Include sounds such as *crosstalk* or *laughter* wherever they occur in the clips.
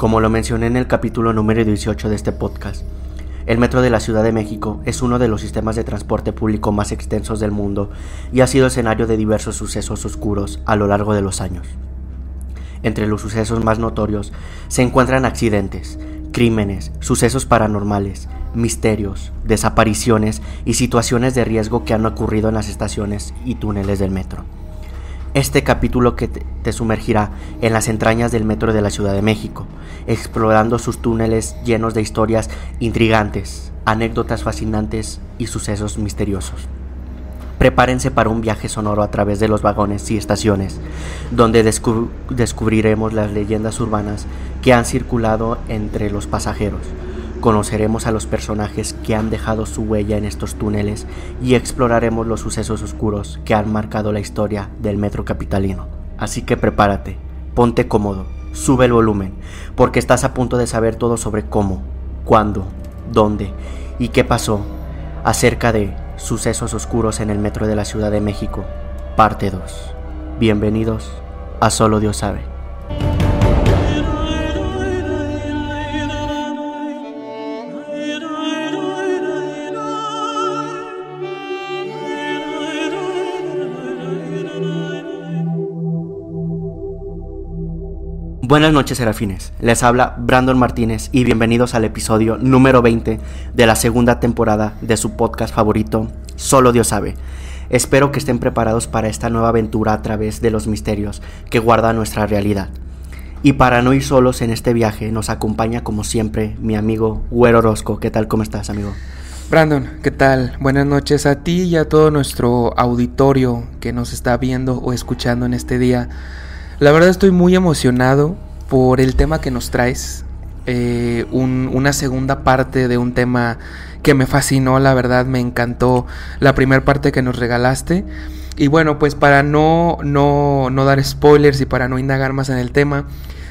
Como lo mencioné en el capítulo número 18 de este podcast, el Metro de la Ciudad de México es uno de los sistemas de transporte público más extensos del mundo y ha sido escenario de diversos sucesos oscuros a lo largo de los años. Entre los sucesos más notorios se encuentran accidentes, crímenes, sucesos paranormales, misterios, desapariciones y situaciones de riesgo que han ocurrido en las estaciones y túneles del metro. Este capítulo que te sumergirá en las entrañas del metro de la Ciudad de México, explorando sus túneles llenos de historias intrigantes, anécdotas fascinantes y sucesos misteriosos. Prepárense para un viaje sonoro a través de los vagones y estaciones, donde descubriremos las leyendas urbanas que han circulado entre los pasajeros. Conoceremos a los personajes que han dejado su huella en estos túneles y exploraremos los sucesos oscuros que han marcado la historia del metro capitalino. Así que prepárate, ponte cómodo, sube el volumen, porque estás a punto de saber todo sobre cómo, cuándo, dónde y qué pasó acerca de Sucesos Oscuros en el Metro de la Ciudad de México, parte 2. Bienvenidos a Solo Dios sabe. Buenas noches, Serafines. Les habla Brandon Martínez y bienvenidos al episodio número 20 de la segunda temporada de su podcast favorito, Solo Dios sabe. Espero que estén preparados para esta nueva aventura a través de los misterios que guarda nuestra realidad. Y para no ir solos en este viaje, nos acompaña como siempre mi amigo Güero Orozco. ¿Qué tal? ¿Cómo estás, amigo? Brandon, ¿qué tal? Buenas noches a ti y a todo nuestro auditorio que nos está viendo o escuchando en este día. La verdad estoy muy emocionado por el tema que nos traes. Eh, una segunda parte de un tema que me fascinó, la verdad me encantó la primera parte que nos regalaste. Y bueno, pues para no, no, no dar spoilers y para no indagar más en el tema,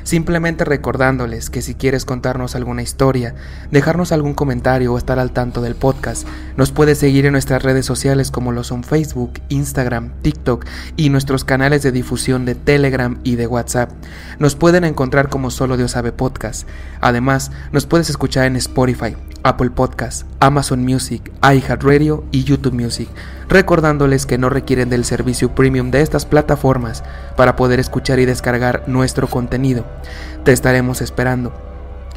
Simplemente recordándoles que si quieres contarnos alguna historia, dejarnos algún comentario o estar al tanto del podcast, nos puedes seguir en nuestras redes sociales como lo son Facebook, Instagram, TikTok y nuestros canales de difusión de Telegram y de WhatsApp. Nos pueden encontrar como Solo Dios sabe podcast. Además, nos puedes escuchar en Spotify, Apple Podcast, Amazon Music, iHeartRadio y YouTube Music recordándoles que no requieren del servicio premium de estas plataformas para poder escuchar y descargar nuestro contenido. Te estaremos esperando.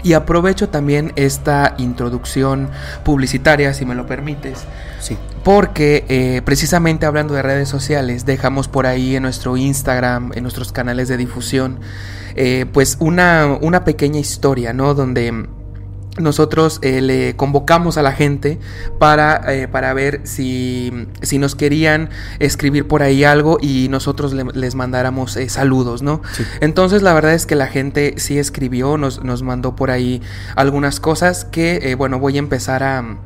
Y aprovecho también esta introducción publicitaria, si me lo permites. Sí. Porque eh, precisamente hablando de redes sociales, dejamos por ahí en nuestro Instagram, en nuestros canales de difusión, eh, pues una, una pequeña historia, ¿no? Donde nosotros eh, le convocamos a la gente para, eh, para ver si, si, nos querían escribir por ahí algo y nosotros les mandáramos eh, saludos, ¿no? Entonces la verdad es que la gente sí escribió, nos, nos mandó por ahí algunas cosas que, bueno, voy a empezar a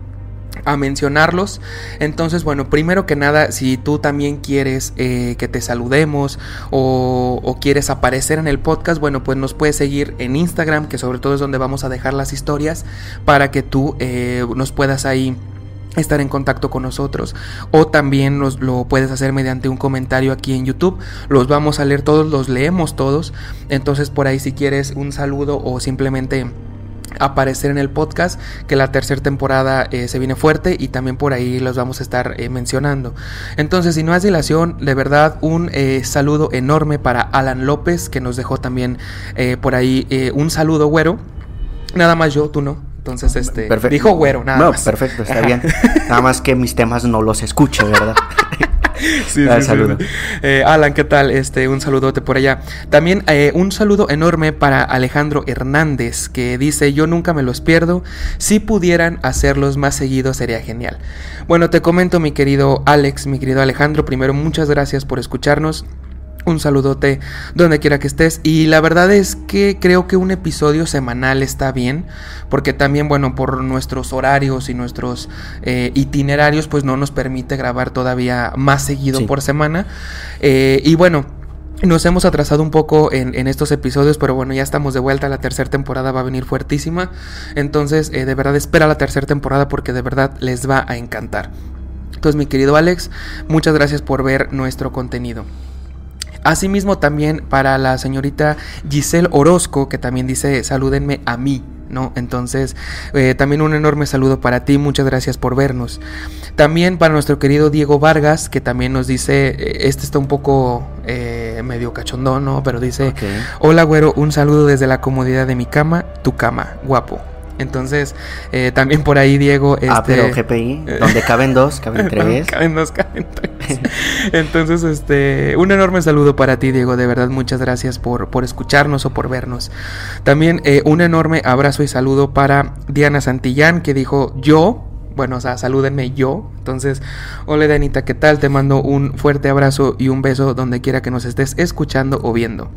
a mencionarlos. Entonces, bueno, primero que nada, si tú también quieres eh, que te saludemos o, quieres aparecer en el podcast, bueno, pues nos puedes seguir en Instagram, que sobre todo es donde vamos a dejar las historias, para que tú eh, nos puedas ahí estar en contacto con nosotros. O también nos lo puedes hacer mediante un comentario aquí en YouTube. Los vamos a leer todos los leemos todos. Entonces por ahí si quieres un saludo o simplemente aparecer en el podcast, que la tercera temporada eh, se viene fuerte y también por ahí los vamos a estar eh, mencionando. Entonces, si no es dilación, de verdad un eh, saludo enorme para Alan López, que nos dejó también por ahí un saludo güero. Nada más yo, tú no. Entonces, este, dijo güero, nada no, Perfecto, está bien. nada más que mis temas no los escucho, ¿verdad? *laughs* *laughs* sí, sí, eh, Alan, ¿qué tal? Este, un saludote por allá. También eh, un saludo enorme para Alejandro Hernández, que dice, yo nunca me los pierdo. Si pudieran hacerlos más seguidos sería genial. Bueno, te comento, mi querido Alex, mi querido Alejandro, primero muchas gracias por escucharnos. Un saludote donde quiera que estés. Y la verdad es que creo que un episodio semanal está bien. Porque también, bueno, por nuestros horarios y nuestros eh, itinerarios, pues no nos permite grabar todavía más seguido por semana. Eh, y bueno. Nos hemos atrasado un poco en, estos episodios, pero bueno, ya estamos de vuelta. La tercera temporada va a venir fuertísima. Entonces, eh, de verdad, espera la tercera temporada porque de verdad les va a encantar. Entonces, mi querido Alex, muchas gracias por ver nuestro contenido. Asimismo también para la señorita Giselle Orozco, que también dice salúdenme a mí. ¿no? Entonces, eh, también un enorme saludo para ti, muchas gracias por vernos. También para nuestro querido Diego Vargas, que también nos dice, eh, este está un poco eh, medio cachondón, ¿no? Pero dice, hola güero, un saludo desde la comodidad de mi cama, tu cama, guapo. Entonces, eh, también por ahí, Diego. Ah, pero este, GPI, donde caben dos, *laughs* caben tres. caben dos, caben tres. Entonces, este, un enorme saludo para ti, Diego. De verdad, muchas gracias por, por escucharnos o por vernos. También eh, un enorme abrazo y saludo para Diana Santillán, que dijo yo. Bueno, o sea, salúdenme yo. Entonces, hola Danita, ¿qué tal? Te mando un fuerte abrazo y un beso donde quiera que nos estés escuchando o viendo.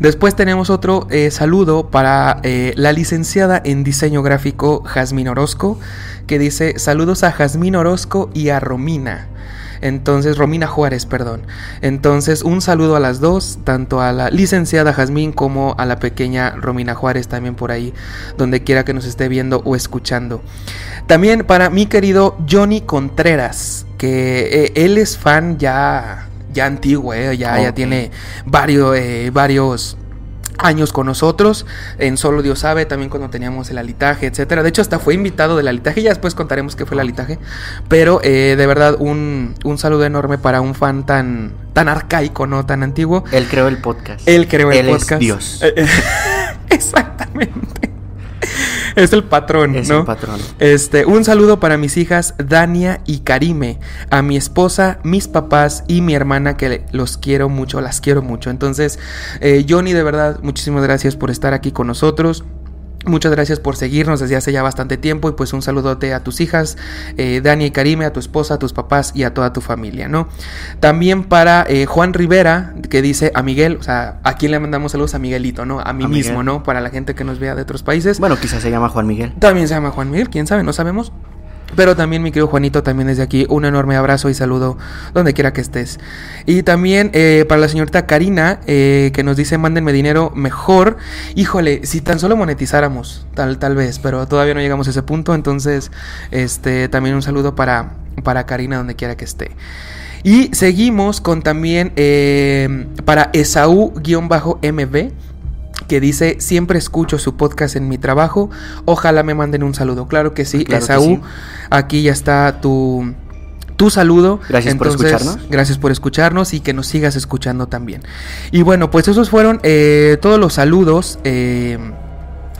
Después tenemos otro eh, saludo para eh, la licenciada en diseño gráfico Jazmín Orozco, que dice saludos a Jazmín Orozco y a Romina. Entonces, Romina Juárez, perdón. Entonces, un saludo a las dos, tanto a la licenciada Jazmín como a la pequeña Romina Juárez, también por ahí, donde quiera que nos esté viendo o escuchando. También para mi querido Johnny Contreras, que eh, él es fan ya ya antiguo, eh, ya, ya tiene varios, eh, varios años con nosotros, en Solo Dios sabe, también cuando teníamos el alitaje, etcétera. De hecho, hasta fue invitado del alitaje, ya después contaremos qué fue el alitaje. Pero eh, de verdad, un, un, saludo enorme para un fan tan, tan arcaico, ¿no? Tan antiguo. Él creó el podcast. Él creó el podcast. Es Dios. *laughs* Exactamente. Es el patrón, es ¿no? el patrón. Este, un saludo para mis hijas Dania y Karime, a mi esposa, mis papás y mi hermana que los quiero mucho, las quiero mucho. Entonces, eh, Johnny, de verdad, muchísimas gracias por estar aquí con nosotros. Muchas gracias por seguirnos desde hace ya bastante tiempo y pues un saludote a tus hijas, eh, Dani y Karime, a tu esposa, a tus papás y a toda tu familia, ¿no? También para eh, Juan Rivera, que dice a Miguel, o sea, ¿a quién le mandamos saludos? A Miguelito, ¿no? A mí mismo, ¿no? Para la gente que nos vea de otros países. Bueno, quizás se llama Juan Miguel. También se llama Juan Miguel, quién sabe, no sabemos. Pero también mi querido Juanito, también desde aquí un enorme abrazo y saludo donde quiera que estés. Y también eh, para la señorita Karina, eh, que nos dice mándenme dinero mejor. Híjole, si tan solo monetizáramos, tal, tal vez, pero todavía no llegamos a ese punto. Entonces, este, también un saludo para, para Karina donde quiera que esté. Y seguimos con también eh, para Esaú-MB que dice, siempre escucho su podcast en mi trabajo, ojalá me manden un saludo. Claro que sí, Esaú, aquí ya está tu, tu saludo. Gracias por escucharnos. Gracias por escucharnos y que nos sigas escuchando también. Y bueno, pues esos fueron eh, todos los saludos. Eh,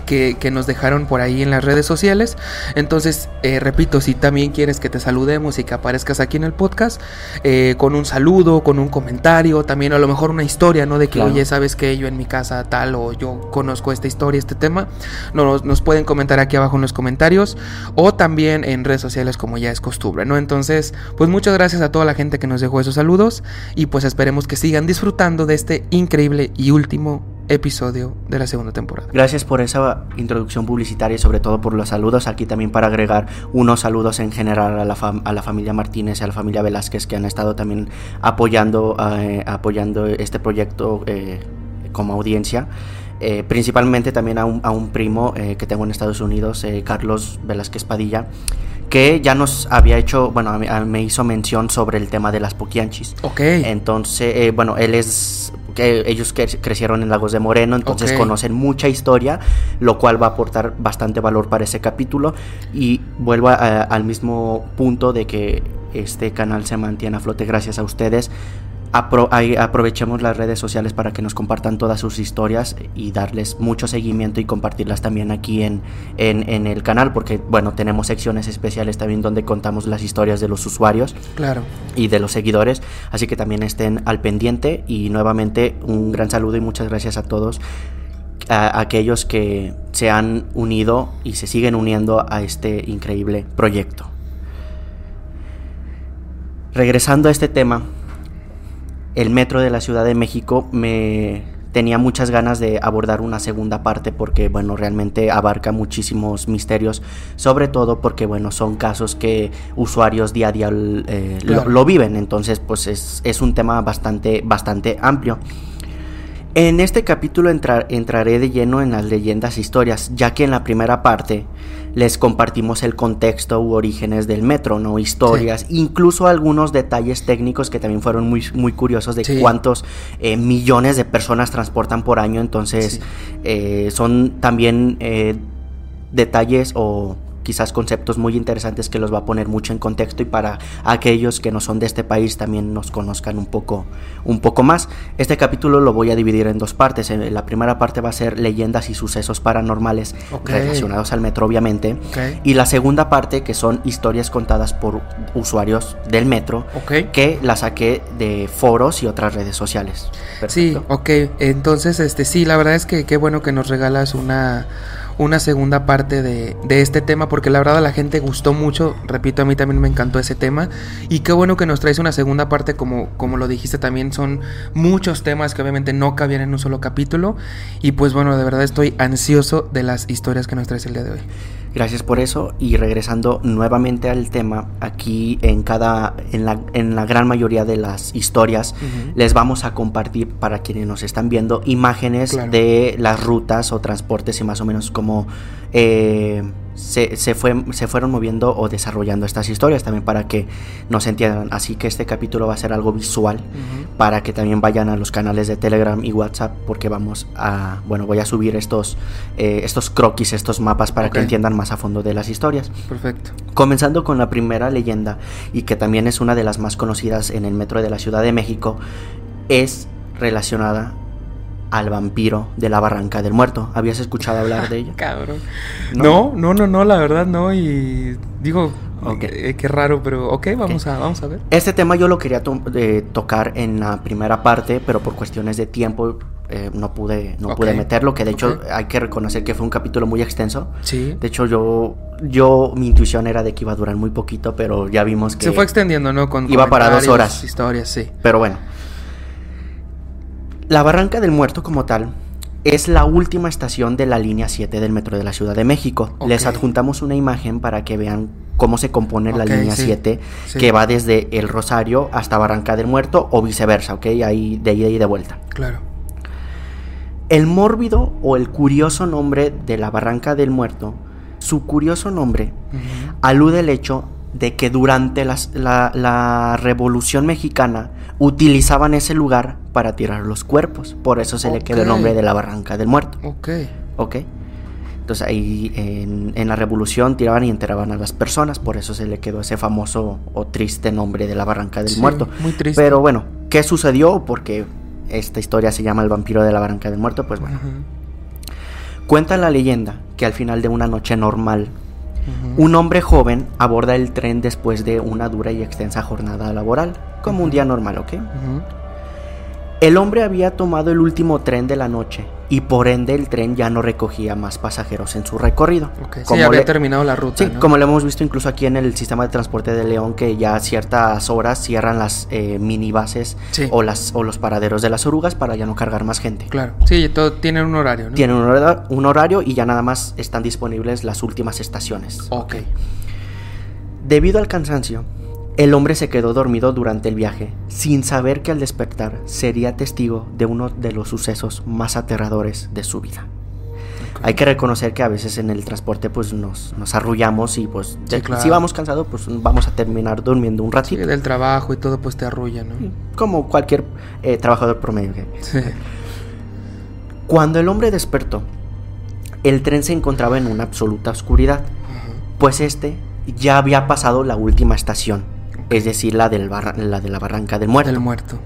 que, nos dejaron por ahí en las redes sociales. Entonces, eh, repito, si también quieres que te saludemos y que aparezcas aquí en el podcast, eh, con un saludo, con un comentario, también a lo mejor una historia, ¿no? De que, oye, sabes que yo en mi casa tal o yo conozco esta historia, este tema, nos, nos pueden comentar aquí abajo en los comentarios o también en redes sociales como ya es costumbre, ¿no? Entonces, pues muchas gracias a toda la gente que nos dejó esos saludos y pues esperemos que sigan disfrutando de este increíble y último episodio de la segunda temporada. Gracias por esa introducción publicitaria y sobre todo por los saludos. Aquí también para agregar unos saludos en general a la, a la familia Martínez y a la familia Velázquez que han estado también apoyando, eh, apoyando este proyecto eh, como audiencia. Eh, principalmente también a un, a un primo que tengo en Estados Unidos, Carlos Velázquez Padilla, que ya nos había hecho, bueno, me hizo mención sobre el tema de las poquianchis. Ok. Entonces, bueno, él es que ellos crecieron en Lagos de Moreno, entonces conocen mucha historia, lo cual va a aportar bastante valor para ese capítulo. Y vuelvo al mismo punto de que este canal se mantiene a flote gracias a ustedes aprovechemos las redes sociales para que nos compartan todas sus historias y darles mucho seguimiento y compartirlas también aquí en, en, el canal, porque bueno, tenemos secciones especiales también donde contamos las historias de los usuarios claro. y de los seguidores, así que también estén al pendiente y nuevamente un gran saludo y muchas gracias a todos. A aquellos que se han unido y se siguen uniendo a este increíble proyecto. Regresando a este tema, el metro de la Ciudad de México me tenía muchas ganas de abordar una segunda parte porque bueno realmente abarca muchísimos misterios sobre todo porque bueno son casos que usuarios día a día eh, lo, viven. Entonces pues es, es, un tema bastante bastante amplio En este capítulo entraré de lleno en las leyendas e historias, ya que en la primera parte les compartimos el contexto u orígenes del metro, ¿no? Historias, incluso algunos detalles técnicos que también fueron muy, muy curiosos de cuántos eh, millones de personas transportan por año, entonces eh, son también eh, detalles o quizás conceptos muy interesantes que los va a poner mucho en contexto y para aquellos que no son de este país también nos conozcan un poco, un poco más. Este capítulo lo voy a dividir en dos partes. La primera parte va a ser leyendas y sucesos paranormales relacionados al metro, obviamente. Y la segunda parte, que son historias contadas por usuarios del metro, que la saqué de foros y otras redes sociales. Sí, ok. Entonces, este sí, la verdad es que qué bueno que nos regalas una una segunda parte de, este tema porque la verdad la gente gustó mucho, repito, a mí también me encantó ese tema. Y qué bueno que nos traes una segunda parte como, como lo dijiste también son muchos temas que obviamente no cabían en un solo capítulo. Y pues bueno, de verdad estoy ansioso de las historias que nos traes el día de hoy. Gracias por eso. Y regresando nuevamente al tema, aquí en cada en la, en la gran mayoría de las historias les vamos a compartir para quienes nos están viendo imágenes de las rutas o transportes y más o menos como eh, se, se, fue, se fueron moviendo o desarrollando estas historias también para que nos entiendan. Así que este capítulo va a ser algo visual para que también vayan a los canales de Telegram y WhatsApp porque vamos a, bueno, voy a subir estos, eh, estos croquis, estos mapas para que entiendan más a fondo de las historias. Perfecto. Comenzando con la primera leyenda y que también es una de las más conocidas en el metro de la Ciudad de México, es relacionada al vampiro de la Barranca del Muerto. ¿Habías escuchado hablar de *laughs* ella? Cabrón. No, no, no, no, la verdad no. Y digo, eh, qué raro, pero ok, vamos, A, vamos a ver. Este tema yo lo quería tocar en la primera parte, pero por cuestiones de tiempo eh, no pude, no pude meterlo. Que de hecho hay que reconocer que fue un capítulo muy extenso. Sí. De hecho, yo, yo, mi intuición era de que iba a durar muy poquito, pero ya vimos que. Se fue extendiendo, ¿no? Con iba para dos horas. Historias, sí. Pero bueno. La Barranca del Muerto como tal es la última estación de la línea 7 del metro de la Ciudad de México. Les adjuntamos una imagen para que vean cómo se compone la línea 7 que va desde El Rosario hasta Barranca del Muerto o viceversa, ¿ok? Ahí de ida y de vuelta. Claro. El mórbido o el curioso nombre de la Barranca del Muerto, su curioso nombre, alude al hecho de que durante la, Revolución Mexicana utilizaban ese lugar para tirar los cuerpos. Por eso se le quedó el nombre de la Barranca del Muerto. Ok. Ok. Entonces ahí en, la Revolución tiraban y enterraban a las personas. Por eso se le quedó ese famoso o triste nombre de la Barranca del Muerto. Muy triste. Pero bueno, ¿qué sucedió? Porque esta historia se llama El vampiro de la Barranca del Muerto. Pues bueno. Cuenta la leyenda que al final de una noche normal un hombre joven aborda el tren después de una dura y extensa jornada laboral, como un día normal, ¿ok? El hombre había tomado el último tren de la noche y por ende el tren ya no recogía más pasajeros en su recorrido. sí, había terminado la ruta. Sí, como lo hemos visto incluso aquí en el sistema de transporte de León, que ya a ciertas horas cierran las eh, minibases o, las, o los paraderos de las orugas para ya no cargar más gente. Claro, sí, todo tienen un horario, ¿no? Tienen un, horario y ya nada más están disponibles las últimas estaciones. Ok. Debido al cansancio, el hombre se quedó dormido durante el viaje, sin saber que al despertar sería testigo de uno de los sucesos más aterradores de su vida. Hay que reconocer que a veces en el transporte pues nos, nos arrullamos y pues si vamos cansados pues vamos a terminar durmiendo un ratito. Sí, del trabajo y todo pues te arrulla, ¿no? Como cualquier eh, trabajador promedio. Sí. Cuando el hombre despertó, el tren se encontraba en una absoluta oscuridad, pues este ya había pasado la última estación es decir, la, del la de la Barranca del Muerto. Del Muerto.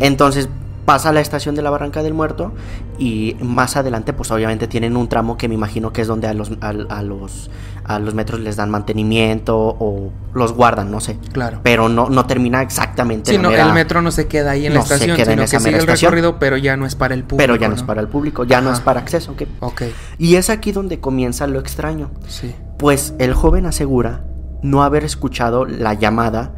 Entonces pasa la estación de la Barranca del Muerto y más adelante pues obviamente tienen un tramo que me imagino que es donde a los, a, los, a los metros les dan mantenimiento o los guardan, no sé. Claro. Pero no, no termina exactamente. Sí, no, el metro no se queda ahí en la estación, sino que sigue el recorrido, pero ya no es para el público. Pero ya no, es para el público, ya no es para acceso, ¿ok? Ok. Y es aquí donde comienza lo extraño. Sí. Pues el joven asegura no haber escuchado la llamada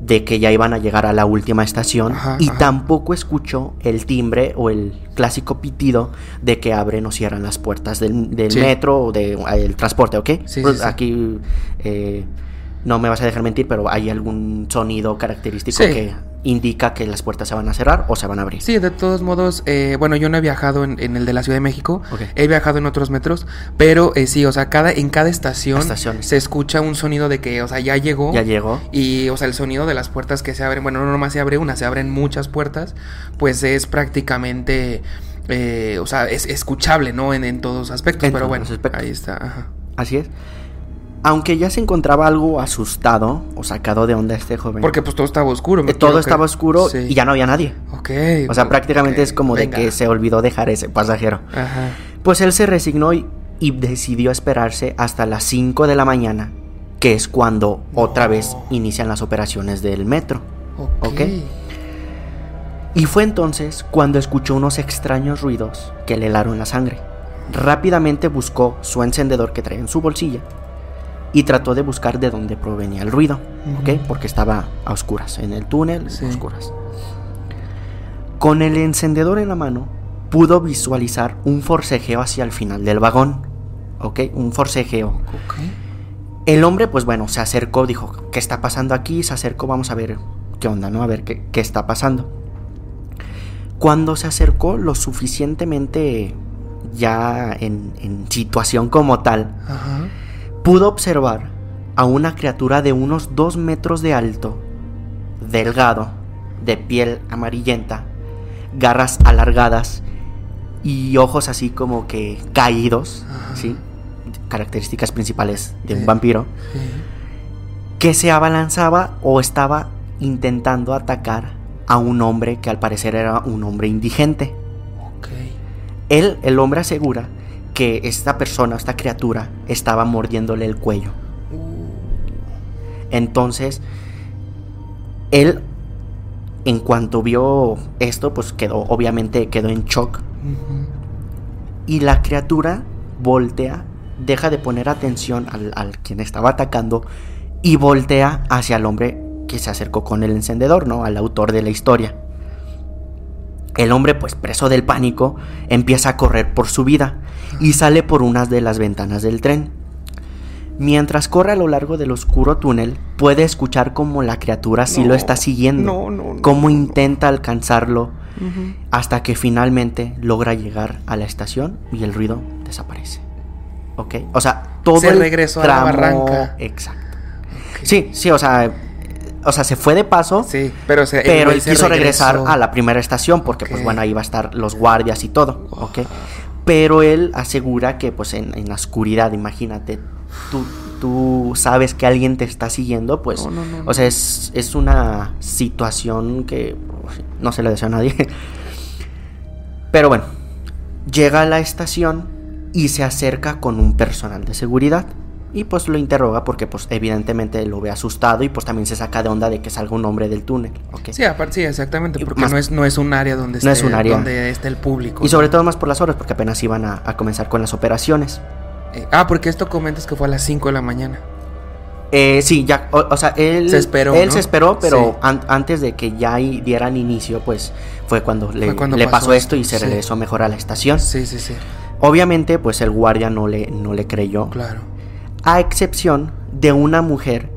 de que ya iban a llegar a la última estación y tampoco escuchó el timbre o el clásico pitido de que abren o cierran las puertas del, metro o del transporte, ¿ok? pues aquí eh, no me vas a dejar mentir, pero hay algún sonido característico que indica que las puertas se van a cerrar o se van a abrir. Sí, de todos modos, eh, bueno, yo no he viajado en, en el de la Ciudad de México, he viajado en otros metros, pero eh, sí, o sea, cada, en cada estación Estaciones. se escucha un sonido de que, o sea, ya llegó. Ya llegó. Y, o sea, el sonido de las puertas que se abren, bueno, no nomás se abre una, se abren muchas puertas, pues es prácticamente, eh, o sea, es escuchable, ¿no? En, en todos aspectos, En pero todos bueno, aspectos. ahí está, ajá. Así es. Aunque ya se encontraba algo asustado o sacado de onda este joven. Porque pues todo estaba oscuro. me eh, todo estaba oscuro Sí. y ya no había nadie. Ok. O sea, prácticamente es como venga. de que se olvidó dejar ese pasajero. Ajá. Pues él se resignó y, y decidió esperarse hasta las 5 de la mañana, que es cuando otra vez inician las operaciones del metro. Ok. Ok. Y fue entonces cuando escuchó unos extraños ruidos que le helaron la sangre. Rápidamente buscó su encendedor que traía en su bolsilla y trató de buscar de dónde provenía el ruido, ¿ok? Porque estaba a oscuras, en el túnel, Sí. a oscuras. Con el encendedor en la mano, pudo visualizar un forcejeo hacia el final del vagón, ¿ok? Un forcejeo. El hombre, pues bueno, se acercó, dijo, ¿qué está pasando aquí? Se acercó, vamos a ver qué onda, ¿no? A ver qué, qué está pasando. Cuando se acercó lo suficientemente ya en, en situación como tal, Ajá. Pudo observar a una criatura de unos dos metros de alto, delgado, de piel amarillenta, garras alargadas y ojos así como que caídos. ¿sí? Características principales de un vampiro, que se abalanzaba o estaba intentando atacar a un hombre que al parecer era un hombre indigente. Él, el hombre asegura que esta persona, esta criatura, estaba mordiéndole el cuello. Entonces, él, en cuanto vio esto, pues quedó, obviamente quedó en shock. Y la criatura voltea, deja de poner atención al, al quien estaba atacando y voltea hacia el hombre que se acercó con el encendedor, ¿no? Al autor de la historia. El hombre, pues preso del pánico, empieza a correr por su vida y sale por unas de las ventanas del tren. Mientras corre a lo largo del oscuro túnel, puede escuchar como la criatura sí No, lo está siguiendo, no, no, no, cómo intenta alcanzarlo, hasta que finalmente logra llegar a la estación y el ruido desaparece. ¿Ok? O sea, todo Se el regresó a la tramo- barranca. Exacto. Sí, sí, o sea, o sea, se fue de paso, Sí, pero, se, pero él quiso regresar a la primera estación porque, pues bueno, ahí va a estar los guardias y todo, ¿ok? Pero él asegura que, pues en, en la oscuridad, imagínate, tú, tú sabes que alguien te está siguiendo, pues, No, no, no, o sea, es, es una situación que pues, no se le desea a nadie. *laughs* Pero bueno, llega a la estación y se acerca con un personal de seguridad. Y pues lo interroga porque pues evidentemente lo ve asustado y pues también se saca de onda de que salga un hombre del túnel. Sí, aparte, sí, exactamente, porque más- no es, no es un área donde esté, No es un área. donde esté el público. Y sobre todo más por las horas porque apenas iban a, a comenzar con las operaciones. Eh, ah, porque esto comentas que fue a las 5 de la mañana. Eh, sí, ya, o, o sea, él Se esperó, Él ¿no? se esperó, pero Sí. an- antes de que ya dieran inicio, pues fue cuando le, Fue cuando le pasó pasó esto y se sí. regresó mejor a la estación. Sí, sí, sí. Obviamente, pues el guardia no le, no le creyó. Claro. A excepción de una mujer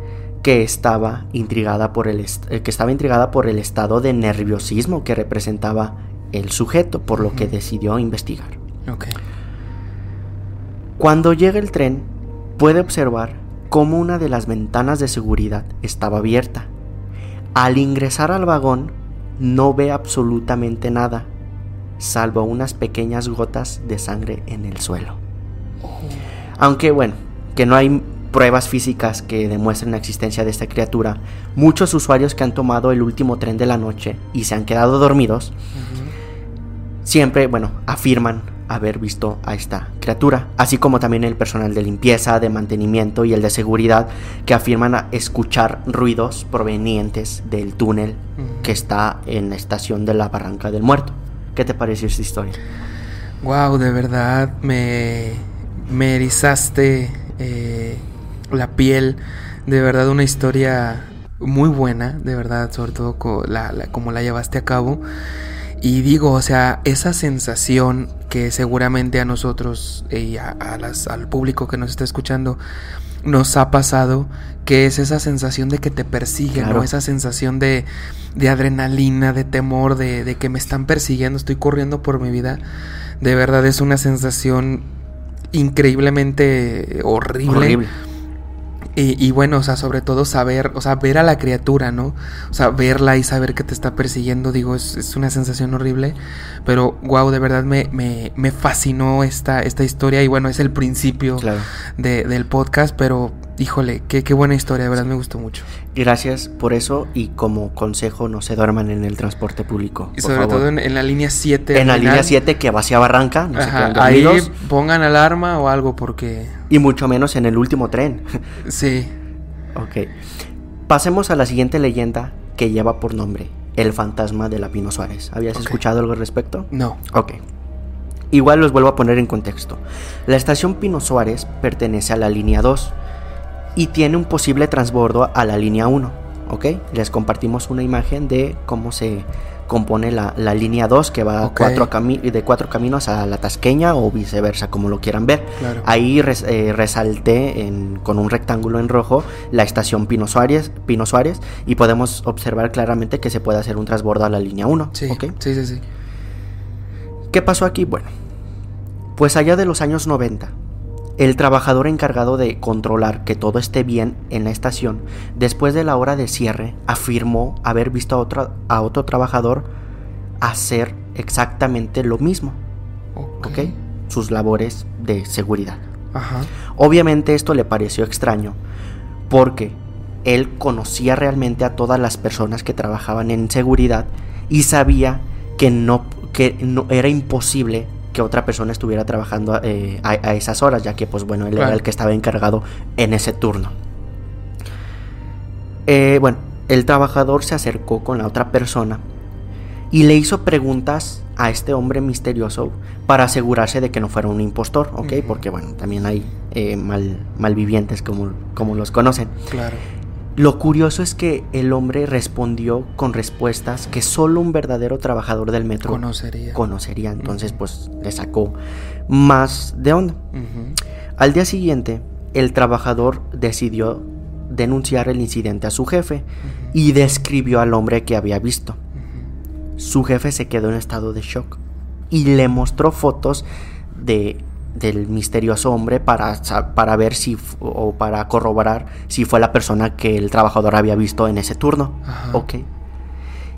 que estaba intrigada por el eh, que estaba intrigada por el estado de nerviosismo que representaba el sujeto, por lo que decidió investigar. Cuando llega el tren, puede observar cómo una de las ventanas de seguridad estaba abierta. Al ingresar al vagón, no ve absolutamente nada, salvo unas pequeñas gotas de sangre en el suelo. Aunque bueno, que no hay pruebas físicas que demuestren la existencia de esta criatura, muchos usuarios que han tomado el último tren de la noche y se han quedado dormidos, siempre, bueno, afirman haber visto a esta criatura, así como también el personal de limpieza, de mantenimiento y el de seguridad que afirman escuchar ruidos provenientes del túnel que está en la estación de la Barranca del Muerto. ¿Qué te pareció esta historia? Wow, de verdad me, me erizaste eh, la piel. De verdad, una historia muy buena, de verdad, sobre todo co- la- la- como la llevaste a cabo. Y digo, o sea, esa sensación que seguramente a nosotros y a, las, al público que nos está escuchando nos ha pasado, que es esa sensación de que te persiguen, ¿no? Esa sensación de, de adrenalina, de temor, de, de, que me están persiguiendo, estoy corriendo por mi vida. De verdad es una sensación increíblemente horrible. horrible. Y, bueno, o sea, sobre todo saber, o sea, ver a la criatura, ¿no? O sea, verla y saber que te está persiguiendo, digo, es, una sensación horrible. Pero, wow, de verdad me, me, me fascinó esta, esta historia. Y bueno, es el principio de, del podcast, pero híjole, qué, qué buena historia, de verdad me gustó mucho. Gracias por eso y como consejo no se duerman en el transporte público. Y sobre todo en, la línea 7. En la línea 7 que va hacia Barranca, no ahí pongan alarma o algo porque... Y mucho menos en el último tren. *laughs* Sí. ok. Pasemos a la siguiente leyenda que lleva por nombre El fantasma de la Pino Suárez. ¿Habías escuchado algo al respecto? No. Ok. Igual los vuelvo a poner en contexto. La estación Pino Suárez pertenece a la línea 2 y tiene un posible transbordo a la línea 1. ¿Ok? Les compartimos una imagen de cómo se compone la, línea 2 que va cuatro de cuatro caminos a la Tasqueña o viceversa, como lo quieran ver. Ahí eh, resalté con un rectángulo en rojo la estación Pino Suárez, Pino Suárez y podemos observar claramente que se puede hacer un transbordo a la línea 1. Sí, sí, sí, sí. ¿Qué pasó aquí? Bueno, pues allá de los años 90, el trabajador encargado de controlar que todo esté bien en la estación, después de la hora de cierre, afirmó haber visto a otro, a otro trabajador hacer exactamente lo mismo. ¿Ok? Sus labores de seguridad. Obviamente esto le pareció extraño porque él conocía realmente a todas las personas que trabajaban en seguridad y sabía que no, que no era imposible que otra persona estuviera trabajando eh, a, esas horas, ya que pues bueno, él era el que estaba encargado en ese turno. Eh, bueno, el trabajador se acercó con la otra persona y le hizo preguntas a este hombre misterioso para asegurarse de que no fuera un impostor, ¿ok? Porque bueno, también hay eh, mal, malvivientes como, como los conocen. Claro. Lo curioso es que el hombre respondió con respuestas que solo un verdadero trabajador del metro conocería. conocería. Entonces, pues le sacó más de onda. Al día siguiente, el trabajador decidió denunciar el incidente a su jefe y describió al hombre que había visto. Su jefe se quedó en estado de shock y le mostró fotos de del misterioso hombre para, para ver si o para corroborar si fue la persona que el trabajador había visto en ese turno. Ok.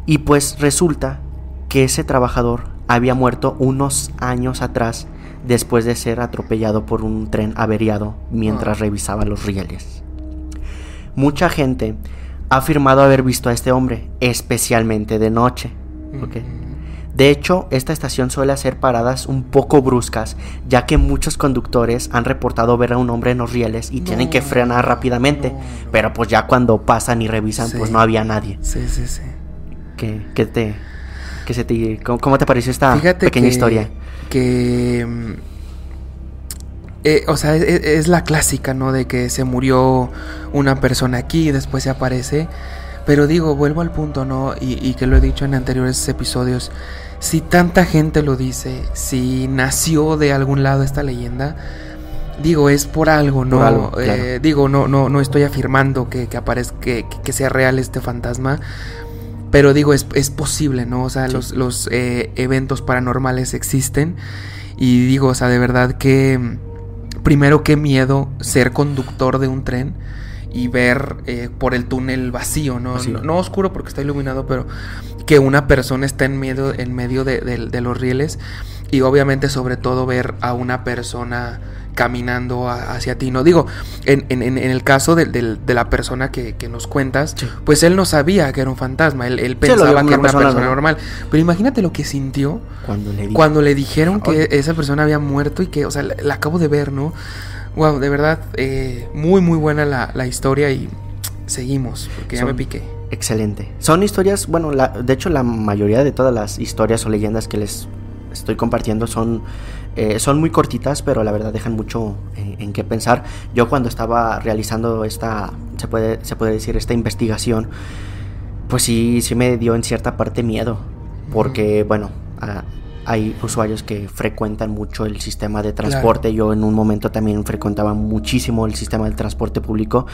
Y pues resulta que ese trabajador había muerto unos años atrás después de ser atropellado por un tren averiado mientras ah. revisaba los rieles. Mucha gente ha afirmado haber visto a este hombre, especialmente de noche. De hecho, esta estación suele hacer paradas un poco bruscas, ya que muchos conductores han reportado ver a un hombre en los rieles y tienen que frenar rápidamente, pero pues ya cuando pasan y revisan, pues no había nadie. Sí, sí, sí. ¿Qué, te, qué se te, cómo, te pareció esta pequeña historia? Que... Eh, o sea, es, la clásica, ¿no? De que se murió una persona aquí y después se aparece. Pero digo, vuelvo al punto, ¿no? Y, y que lo he dicho en anteriores episodios si tanta gente lo dice, si nació de algún lado esta leyenda, digo, es por algo, ¿no? Eh, digo, no, no, no estoy afirmando que, que aparezca, que, que, sea real este fantasma. Pero digo, es, es posible, ¿no? O sea, los, los eh, eventos paranormales existen. Y digo, o sea, de verdad que. Primero, qué miedo ser conductor de un tren y ver eh, por el túnel vacío, ¿no? ¿no? oscuro porque está iluminado, pero que una persona está en medio, en medio de, los rieles y obviamente sobre todo ver a una persona caminando hacia ti. No digo, en, en, el caso de, la persona que, nos cuentas, pues él no sabía que era un fantasma, él, pensaba que era una persona, normal. Pero imagínate lo que sintió cuando le, cuando le dijeron que esa persona había muerto y que, o sea, la acabo de ver, ¿no? Wow, de verdad, eh, muy muy buena la, historia y seguimos, porque ya me piqué. Excelente. Son historias, bueno, de hecho la mayoría de todas las historias o leyendas que les estoy compartiendo son, eh, son muy cortitas, pero la verdad dejan mucho en, qué pensar. Yo cuando estaba realizando esta, se puede, se puede decir, esta investigación, pues sí, sí me dio en cierta parte miedo. porque, bueno, ah, hay usuarios que frecuentan mucho el sistema de transporte. Yo en un momento también frecuentaba muchísimo el sistema del transporte público.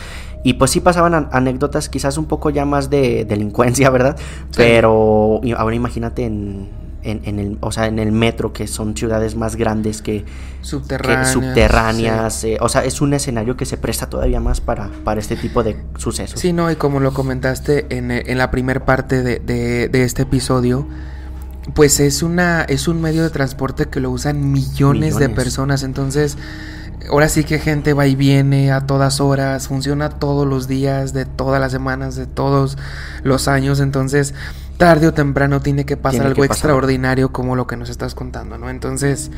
Y pues sí pasaban anécdotas quizás un poco ya más de *laughs* delincuencia, ¿verdad? Pero ahora imagínate en, en, el, o sea, en el metro, que son ciudades más grandes que subterráneas. subterráneas eh, o sea, es un escenario que se presta todavía más para, para este tipo de sucesos. Sí, no, y como lo comentaste en, en la primera parte de, de, de este episodio, pues es una es un medio de transporte que lo usan millones, de personas, entonces ahora sí que gente va y viene a todas horas, funciona todos los días, de todas las semanas, de todos los años, entonces tarde o temprano tiene que pasar algo extraordinario como lo que nos estás contando, ¿no? Entonces,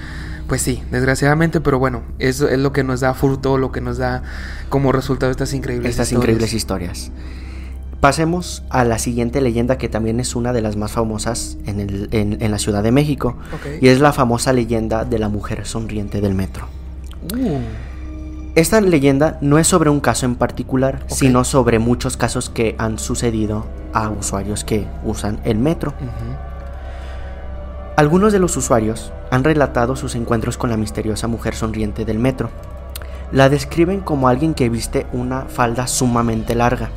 pues sí, desgraciadamente, pero bueno, eso es lo que nos da fruto, lo que nos da como resultado estas increíbles estas increíbles historias. Pasemos a la siguiente leyenda que también es una de las más famosas en, el, en, la Ciudad de México. Y es la famosa leyenda de la mujer sonriente del metro. Uh. Esta leyenda no es sobre un caso en particular, sino sobre muchos casos que han sucedido a usuarios que usan el metro. Algunos de los usuarios han relatado sus encuentros con la misteriosa mujer sonriente del metro. La describen como alguien que viste una falda sumamente larga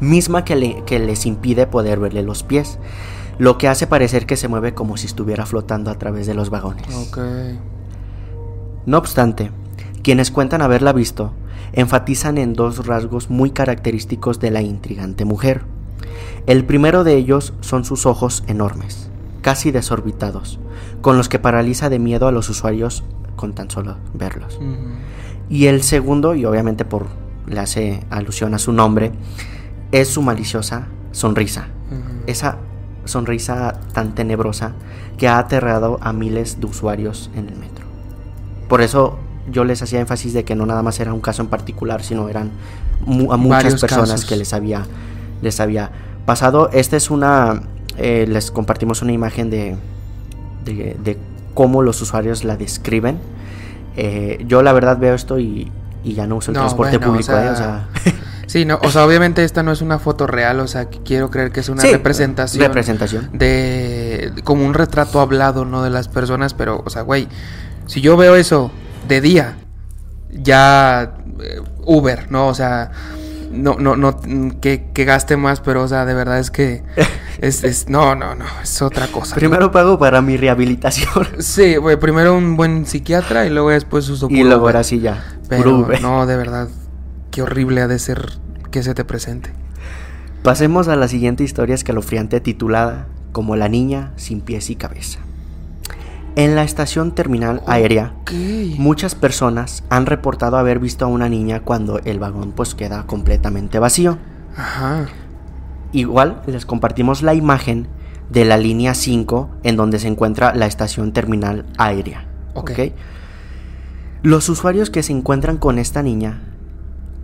misma que, les impide poder verle los pies, lo que hace parecer que se mueve como si estuviera flotando a través de los vagones. No obstante, quienes cuentan haberla visto enfatizan en dos rasgos muy característicos de la intrigante mujer. El primero de ellos son sus ojos enormes, casi desorbitados, con los que paraliza de miedo a los usuarios con tan solo verlos. Y el segundo, y obviamente por le hace alusión a su nombre, es su maliciosa sonrisa. Esa sonrisa tan tenebrosa que ha aterrado a miles de usuarios en el metro. Por eso yo les hacía énfasis de que no nada más era un caso en particular, sino eran a muchas personas que les había, les había pasado. Esta es una, eh, les compartimos una imagen de, de, cómo los usuarios la describen. Eh, yo la verdad veo esto y, ya no uso el transporte público. ¿eh? o sea, *laughs* Sí, no, o sea, obviamente esta no es una foto real, o sea, quiero creer que es una representación. Representación. De. como un retrato hablado, ¿no? De las personas, pero, o sea, güey, si yo veo eso de día, ya. Eh, Uber, ¿no? O sea. No, no, no, que, que, gaste más, pero, o sea, de verdad es que. *laughs* Es, no, no, no, es otra cosa. Primero pago para mi rehabilitación. *laughs* Sí, güey, primero un buen psiquiatra y luego después uso Y luego ahora sí ya. Pero, no, de verdad, qué horrible ha de ser que se te presente. Pasemos a la siguiente historia escalofriante titulada como La niña sin pies y cabeza. En la estación terminal aérea, muchas personas han reportado haber visto a una niña cuando el vagón pues queda completamente vacío. Ajá. Igual les compartimos la imagen de la línea 5 en donde se encuentra la estación terminal aérea. Los usuarios que se encuentran con esta niña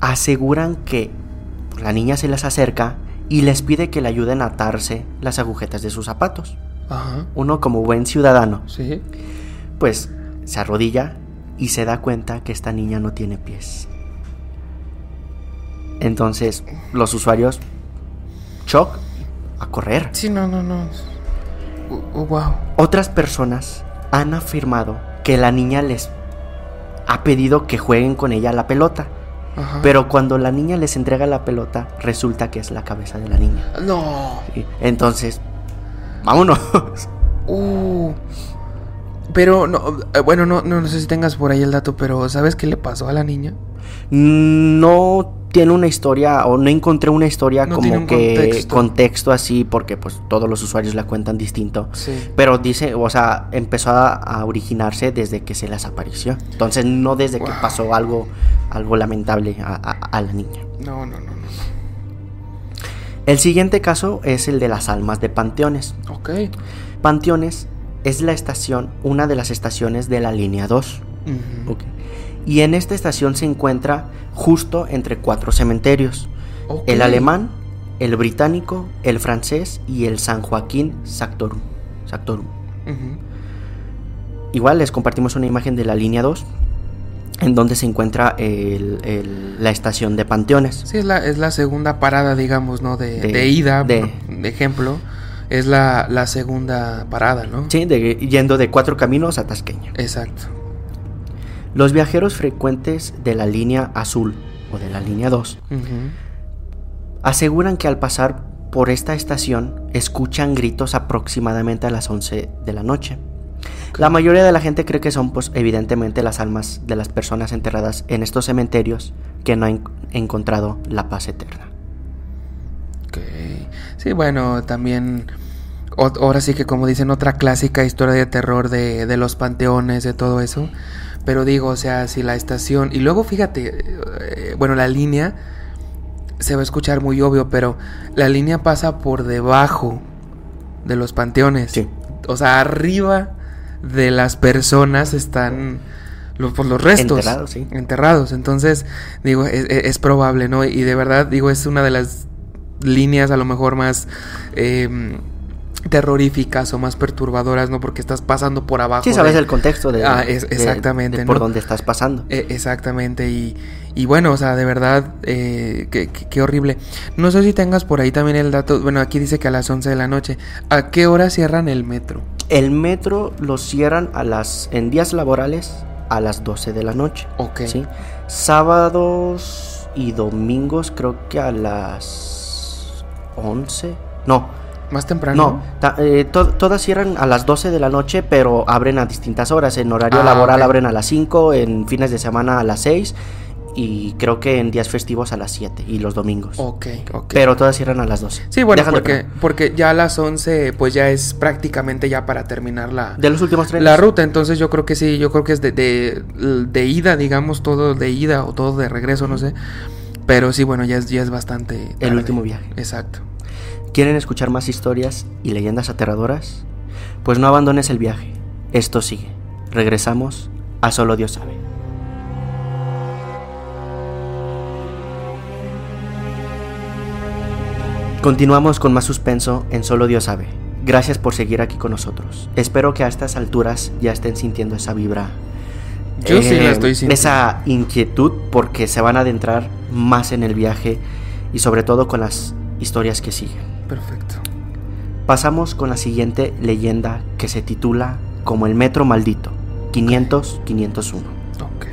aseguran que la niña se les acerca y les pide que le ayuden a atarse las agujetas de sus zapatos. Ajá. Uno como buen ciudadano. Sí. Pues se arrodilla y se da cuenta que esta niña no tiene pies. Entonces, los usuarios, shock, a correr. Sí, no, no, no. Wow. Otras personas han afirmado que la niña les ha pedido que jueguen con ella la pelota. Pero cuando la niña les entrega la pelota, resulta que es la cabeza de la niña. No. Entonces, vámonos. Uh. Pero no, eh, bueno, no, no, sé si tengas por ahí el dato, pero ¿sabes qué le pasó a la niña? No tiene una historia o no encontré una historia como que contexto. así porque pues todos los usuarios la cuentan distinto. Pero dice, o sea, empezó a, originarse desde que se les apareció. Entonces no desde que pasó algo algo lamentable a, la niña. No, no, no, no. El siguiente caso es el de las almas de Panteones. Ok. Panteones es la estación, una de las estaciones de la línea 2. Y en esta estación se encuentra justo entre cuatro cementerios. El alemán, el británico, el francés y el San Joaquín Sactorum. Sactorum. Igual les compartimos una imagen de la línea 2 en donde se encuentra la estación de Panteones. Sí, es la, es la segunda parada, digamos, ¿no? De, ida, de, ejemplo. Es la, la segunda parada, ¿no? Sí, de- yendo de Cuatro Caminos a Tasqueña. Exacto. Los viajeros frecuentes de la línea azul o de la línea 2 Ujú. aseguran que al pasar por esta estación escuchan gritos aproximadamente a las 11 de la noche. La mayoría de la gente cree que son, pues, evidentemente las almas de las personas enterradas en estos cementerios que no han encontrado la paz eterna. Ok. Sí, bueno, también. Ahora sí que, como dicen, otra clásica historia de terror de, de los panteones, de todo eso. Pero digo, o sea, si la estación. Y luego fíjate, eh, bueno, la línea. Se va a escuchar muy obvio, pero la línea pasa por debajo de los panteones. Sí. O sea, arriba de las personas están los, pues, los restos. Enterrados, sí. Enterrados. Entonces, digo, es, es- es probable, ¿no? Y de verdad, digo, es una de las líneas a lo mejor más eh, terroríficas o más perturbadoras, ¿no? Porque estás pasando por abajo. Sí, sabes de- el contexto de, Ah, es- exactamente, de por ¿no? dónde estás pasando. Eh, exactamente, y, y bueno, o sea, de verdad, eh, qué, qué- qué horrible. No sé si tengas por ahí también el dato, bueno, aquí dice que a las 11 de la noche. ¿A qué hora cierran el metro? El metro lo cierran a las en días laborales a las 12 de la noche. Ok. ¿sí? Sábados y domingos creo que a las 11. No, Más temprano. no. eh, to- todas cierran a las 12 de la noche, pero abren a distintas horas. En horario Ah, laboral ok. abren a las 5, en fines de semana a las 6 y creo que en días festivos a las 7 y los domingos. Ok, ok. Pero todas cierran a las 12. Sí, bueno, porque, porque ya a las 11, pues ya es prácticamente ya para terminar la, De los últimos trenes. la ruta. Entonces yo creo que sí, yo creo que es de, de, de ida, digamos, todo de ida o todo de regreso, no sé. Pero sí, bueno, ya es, ya es bastante. El tarde. último viaje. Exacto. ¿Quieren escuchar más historias y leyendas aterradoras? Pues no abandones el viaje. Esto sigue. Regresamos a Solo Dios sabe. Continuamos con más suspenso en Solo Dios sabe. Gracias por seguir aquí con nosotros. Espero que a estas alturas ya estén sintiendo esa vibra. Yo sí la eh, estoy sintiendo. Esa inquietud porque se van a adentrar más en el viaje y sobre todo con las historias que siguen. Perfecto. Pasamos con la siguiente leyenda que se titula como el Metro Maldito, 500-501. Ok.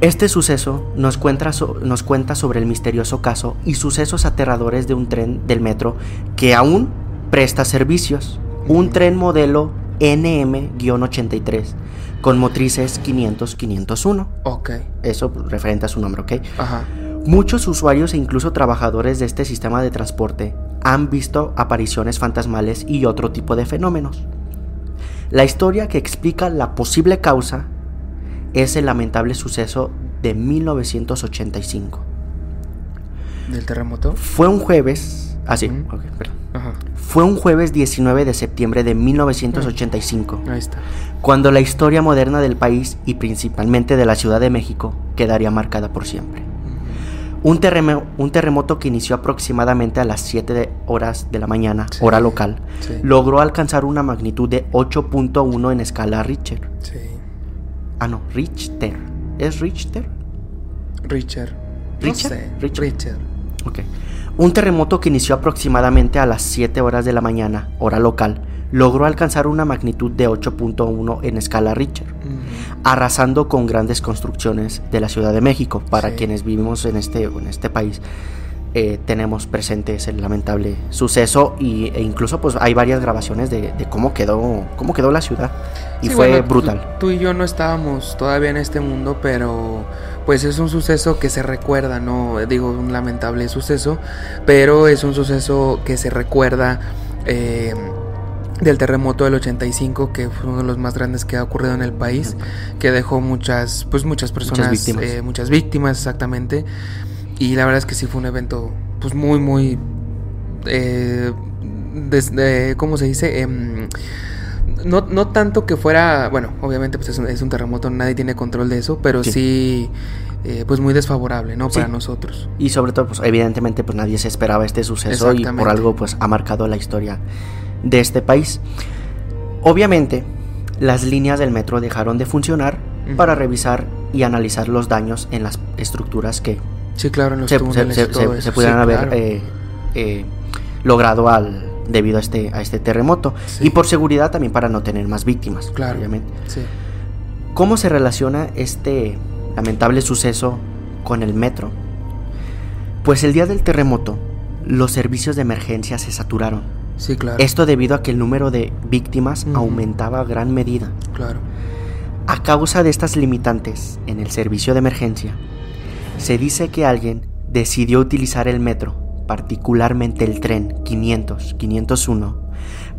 Este suceso nos cuenta, so- nos cuenta sobre el misterioso caso y sucesos aterradores de un tren del metro que aún presta servicios. Un tren modelo NM-83 con motrices 500-501. Ok. Eso referente a su nombre, ¿ok? Ajá. Muchos usuarios e incluso trabajadores de este sistema de transporte han visto apariciones fantasmales y otro tipo de fenómenos. La historia que explica la posible causa es el lamentable suceso de 1985. ¿Del terremoto? Fue un jueves, ah sí, perdón. Ajá. Fue un jueves 19 de septiembre de 1985, Ahí está. cuando la historia moderna del país y principalmente de la Ciudad de México quedaría marcada por siempre. Un, terremo- un terremoto que inició aproximadamente a las 7 de horas de la mañana, Sí. hora local, Sí. logró alcanzar una magnitud de 8.1 en escala Richter. Sí. Ah, no, Richter. ¿Es Richter? No ¿Richard? sé. Richard. Richard. Ok. Un terremoto que inició aproximadamente a las 7 horas de la mañana, hora local, logró alcanzar una magnitud de 8.1 en escala Richter. Arrasando con grandes construcciones de la Ciudad de México. Para Sí. quienes vivimos en este, en este país, eh, tenemos presente ese lamentable suceso y, e incluso pues hay varias grabaciones de, de cómo quedó cómo quedó la ciudad y Sí, fue bueno, tú- brutal. Tú, y yo no estábamos todavía en este mundo, pero pues es un suceso que se recuerda, no digo un lamentable suceso, pero es un suceso que se recuerda eh, del terremoto del 85, que fue uno de los más grandes que ha ocurrido en el país, que dejó muchas, pues muchas personas, víctimas. eh, muchas víctimas exactamente, y la verdad es que sí fue un evento, pues muy, muy, eh, desde, ¿cómo se dice? Em, no, no tanto que fuera, bueno, obviamente pues es un, es un terremoto, nadie tiene control de eso, pero Sí. sí, eh, pues muy desfavorable, ¿no? Sí. Para nosotros. Y sobre todo, pues evidentemente, pues nadie se esperaba este suceso y por algo, pues ha marcado la historia de este país. Obviamente, las líneas del metro dejaron de funcionar para revisar y analizar los daños en las estructuras que Sí, claro, en los se, todo pudieran Sí, haber claro. eh, eh, logrado al debido a este, a este terremoto. Sí. Y por seguridad también para no tener más víctimas, Claro. obviamente. ¿Cómo se relaciona este lamentable suceso con el metro? Pues el día del terremoto, los servicios de emergencia se saturaron. Sí, claro. Esto debido a que el número de víctimas aumentaba a gran medida. Claro. A causa de estas limitantes en el servicio de emergencia, se dice que alguien decidió utilizar el metro, particularmente el tren 500, 501,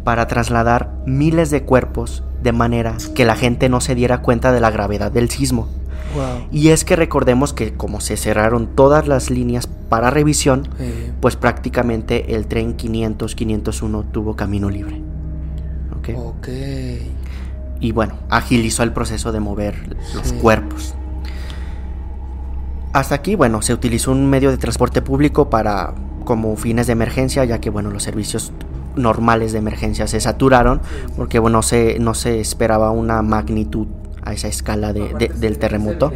para trasladar miles de cuerpos de manera que la gente no se diera cuenta de la gravedad del sismo. Wow. Y es que recordemos que como se cerraron todas las líneas para revisión, pues prácticamente el tren 500, 501 tuvo camino libre. ¿Ok? ok. y bueno, agilizó el proceso de mover los Sí. cuerpos. Hasta aquí, bueno, se utilizó un medio de transporte público para como fines de emergencia, ya que bueno, los servicios normales de emergencia se saturaron porque bueno, se, no se esperaba una magnitud a esa escala de- de- del terremoto.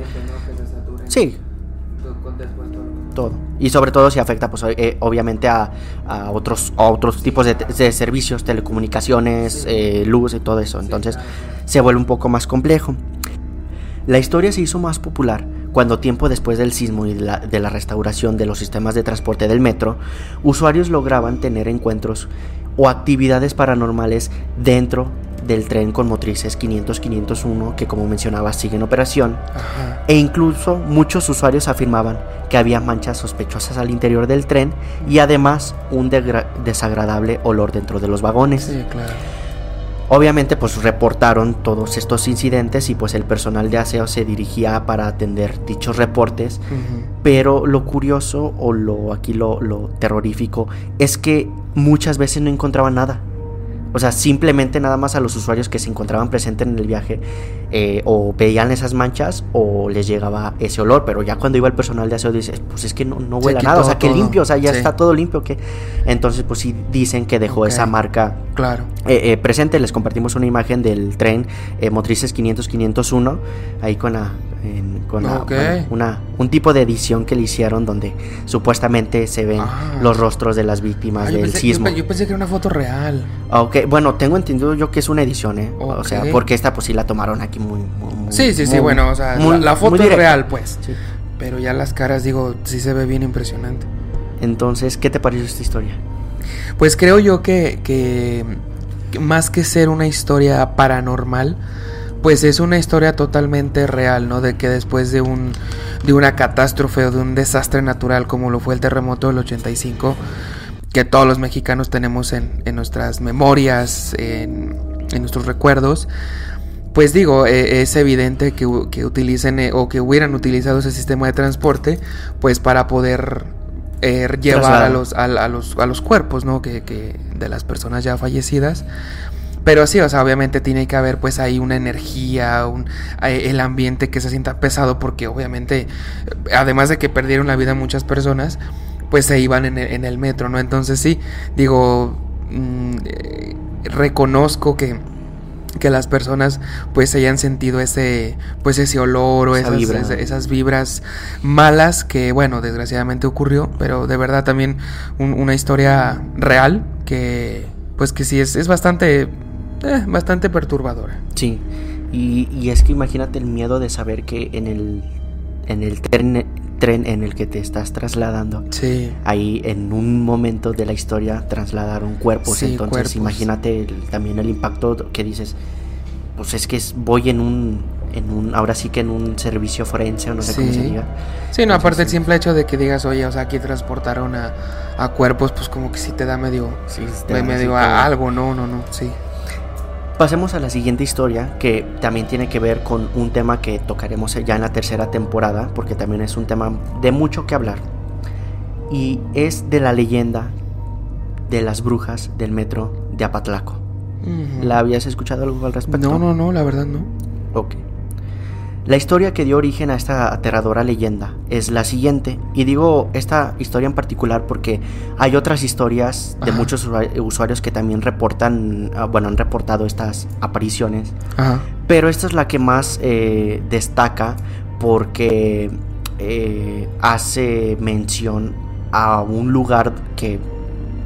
Sí, todo. Y sobre todo si afecta, pues eh, obviamente a, a otros, a otros tipos de, de servicios, telecomunicaciones, eh, luz y todo eso. Entonces se vuelve un poco más complejo. La historia se hizo más popular cuando tiempo después del sismo y de la, de la restauración de los sistemas de transporte del metro, usuarios lograban tener encuentros o actividades paranormales dentro del tren con motrices 500-501 que como mencionaba sigue en operación Ajá. e incluso muchos usuarios afirmaban que había manchas sospechosas al interior del tren y además un desagradable olor dentro de los vagones. Sí, claro. Obviamente pues reportaron todos estos incidentes y pues el personal de aseo se dirigía para atender dichos reportes, pero lo curioso o lo aquí lo, lo terrorífico es que muchas veces no encontraban nada. O sea, simplemente nada más a los usuarios que se encontraban presentes en el viaje eh, o veían esas manchas o les llegaba ese olor, pero ya cuando iba el personal de aseo dices, pues es que no, no huele a nada, o sea, que todo. limpio, o sea, ya Sí. está todo limpio, que entonces pues sí dicen que dejó esa marca Claro. eh, eh, presente. Les compartimos una imagen del tren eh, Motrices 500-501, ahí con la... en- con la- una, un tipo de edición que le hicieron donde supuestamente se ven Ah. los rostros de las víctimas Ah, del pensé, sismo. yo pensé que era una foto real. Ok, bueno, tengo entendido yo que es una edición, ¿eh? O sea, porque esta pues sí la tomaron aquí muy... muy- muy- Sí, sí, sí, bueno, o sea, muy- la, la foto es real, pues. Sí. Pero ya las caras, digo, sí se ve bien impresionante. Entonces, ¿qué te pareció esta historia? Pues creo yo que, que más que ser una historia paranormal, pues es una historia totalmente real, ¿no? De que después de un de una catástrofe o de un desastre natural como lo fue el terremoto del 85, que todos los mexicanos tenemos en, en nuestras memorias, en, en nuestros recuerdos, pues digo, eh, es evidente que, que utilicen eh, o que hubieran utilizado ese sistema de transporte, pues para poder eh, llevar a los, a, a los, a los cuerpos, ¿no? Que, que de las personas ya fallecidas. Pero sí, o sea, obviamente tiene que haber pues ahí una energía, un, eh, el ambiente que se sienta pesado porque obviamente, además de que perdieron la vida muchas personas, pues se iban en el, en el metro, ¿no? Entonces sí, digo, mm, eh, reconozco que que las personas pues hayan sentido ese pues ese olor o Esa esas, vibra. esas vibras malas que bueno desgraciadamente ocurrió pero de verdad también un- una historia real que pues que sí es, es bastante eh, bastante perturbadora Sí, y, y es que imagínate el miedo de saber que en el, en el tren, tren en el que te estás trasladando, sí ahí en un momento de la historia trasladaron cuerpos. Sí, Entonces cuerpos. imagínate el- también el impacto que dices, pues es que voy en un, en un, ahora sí que en un servicio forense o no sé cómo se diga. sí no aparte el simple hecho de que digas oye o sea aquí transportaron a, a cuerpos pues como que sí te da medio Sí, me- medio a algo no no no sí Pasemos a la siguiente historia que también tiene que ver con un tema que tocaremos ya en la tercera temporada porque también es un tema de mucho que hablar y es de la leyenda de las brujas del metro de Apatlaco. ¿La habías escuchado algo al respecto? no no no la verdad no Ok. La historia que dio origen a esta aterradora leyenda es la siguiente, y digo esta historia en particular porque hay otras historias de Ajá. muchos usua- usuarios que también reportan, ah, bueno, han reportado estas apariciones, ajá pero esta es la que más eh, destaca porque eh, hace mención a un lugar que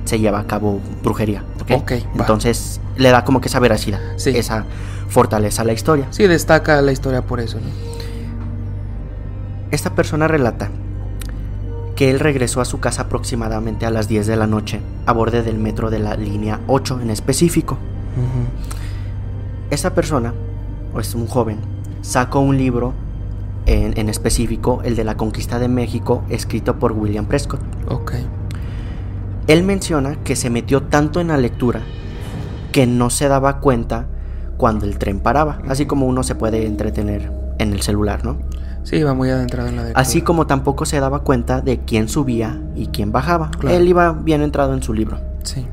se lleva a cabo brujería. ¿ok? Ok, va. Entonces le da como que esa veracidad, Sí. esa fortaleza a la historia. Sí, destaca la historia por eso, ¿no? Esta persona relata que él regresó a su casa aproximadamente a las 10 de la noche, a borde del metro de la línea 8 en específico. Esta persona, o es un joven, sacó un libro en, en específico, el de la conquista de México, escrito por William Prescott. Ok. Él menciona que se metió tanto en la lectura que no se daba cuenta cuando el tren paraba, así como uno se puede entretener en el celular, ¿no? Sí, iba muy adentrado en la lectura. Así como tampoco se daba cuenta de quién subía y quién bajaba. Claro. Él iba bien entrado en su libro. Sí.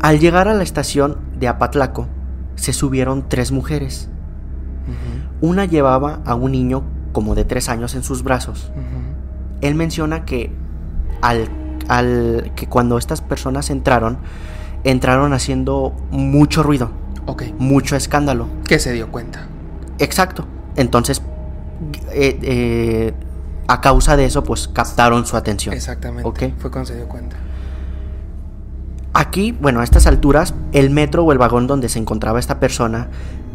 Al llegar a la estación de Apatlaco, se subieron tres mujeres. Una llevaba a un niño como de tres años en sus brazos. Él menciona que al, al que cuando estas personas entraron, entraron haciendo mucho ruido, Ok. mucho escándalo. Que se dio cuenta. Exacto. Entonces, eh, eh, a causa de eso, pues captaron su atención. Exactamente. Ok. Fue cuando se dio cuenta. Aquí, bueno, a estas alturas, el metro o el vagón donde se encontraba esta persona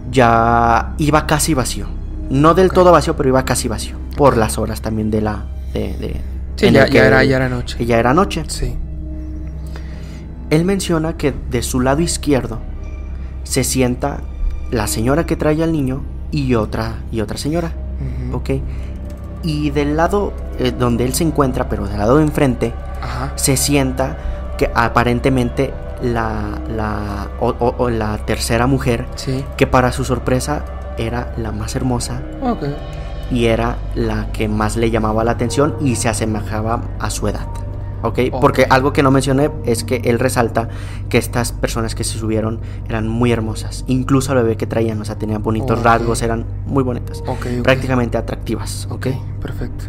ya iba casi vacío. No del todo vacío, pero iba casi vacío. Por las horas también de la... De, de- Sí, ya, ya era, ya era noche. ya era noche. Sí. Él menciona que de su lado izquierdo se sienta la señora que trae al niño y otra, y otra señora. ¿Ok? Y del lado eh, donde él se encuentra, pero del lado de enfrente, Ajá. se sienta que aparentemente la, la, o- o- o la tercera mujer, Sí. que para su sorpresa era la más hermosa y era la que más le llamaba la atención y se asemejaba a su edad. ¿Ok? Porque algo que no mencioné es que él resalta que estas personas que se subieron eran muy hermosas. Incluso el bebé que traían, o sea, tenían bonitos rasgos, eran muy bonitas. Prácticamente atractivas. ¿Ok? Perfecto.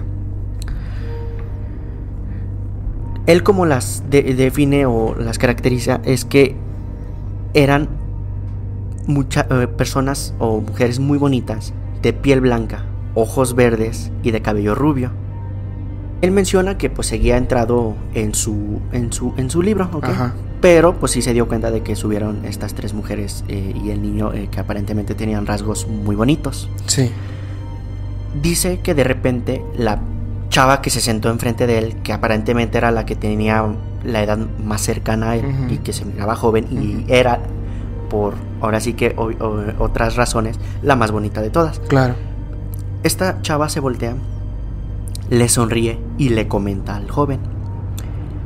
Él como las de- define o las caracteriza es que eran muchas personas o mujeres muy bonitas, de piel blanca, ojos verdes y de cabello rubio. Él menciona que pues seguía entrado en su en su en su libro, ¿ok? Ajá. Pero pues sí se dio cuenta de que subieron estas tres mujeres eh, y el niño eh, que aparentemente tenían rasgos muy bonitos. Sí. Dice que de repente la chava que se sentó enfrente de él, que aparentemente era la que tenía la edad más cercana a él y que se miraba joven y era, por ahora sí que o- o- otras razones, la más bonita de todas. Claro. Esta chava se voltea, le sonríe y le comenta al joven,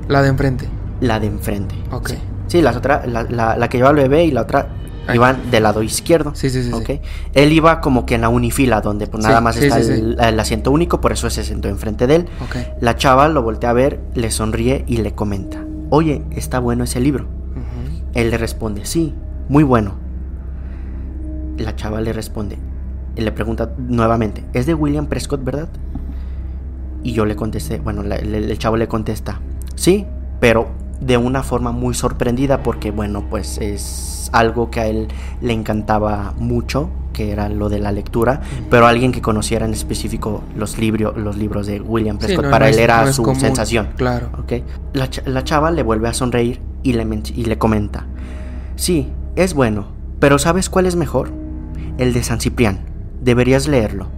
La de enfrente. la de enfrente. Ok. Sí, Sí, las otras, la, la- la que lleva al bebé y la otra Ahí. iban del lado izquierdo. Sí, sí, sí. sí. Ok. Él iba como que en la unifila, donde pues Sí, nada más está el, el asiento único, por eso se sentó enfrente de él. Ok. La chava lo voltea a ver, le sonríe y le comenta, oye, está bueno ese libro. Él le responde, sí, muy bueno. La chava le responde, y le pregunta nuevamente, ¿es de William Prescott, verdad? Y yo le contesté, bueno, la- el, el chavo le contesta, sí, pero de una forma muy sorprendida porque, bueno, pues es algo que a él le encantaba mucho, que era lo de la lectura, pero alguien que conociera en específico los, libro- los libros de William Sí, Prescott, no, para no él es- era no su común. sensación. Claro. ¿ok? La, la chava le vuelve a sonreír y le, y le comenta, sí, es bueno, pero ¿sabes cuál es mejor? El de San Ciprián, deberías leerlo.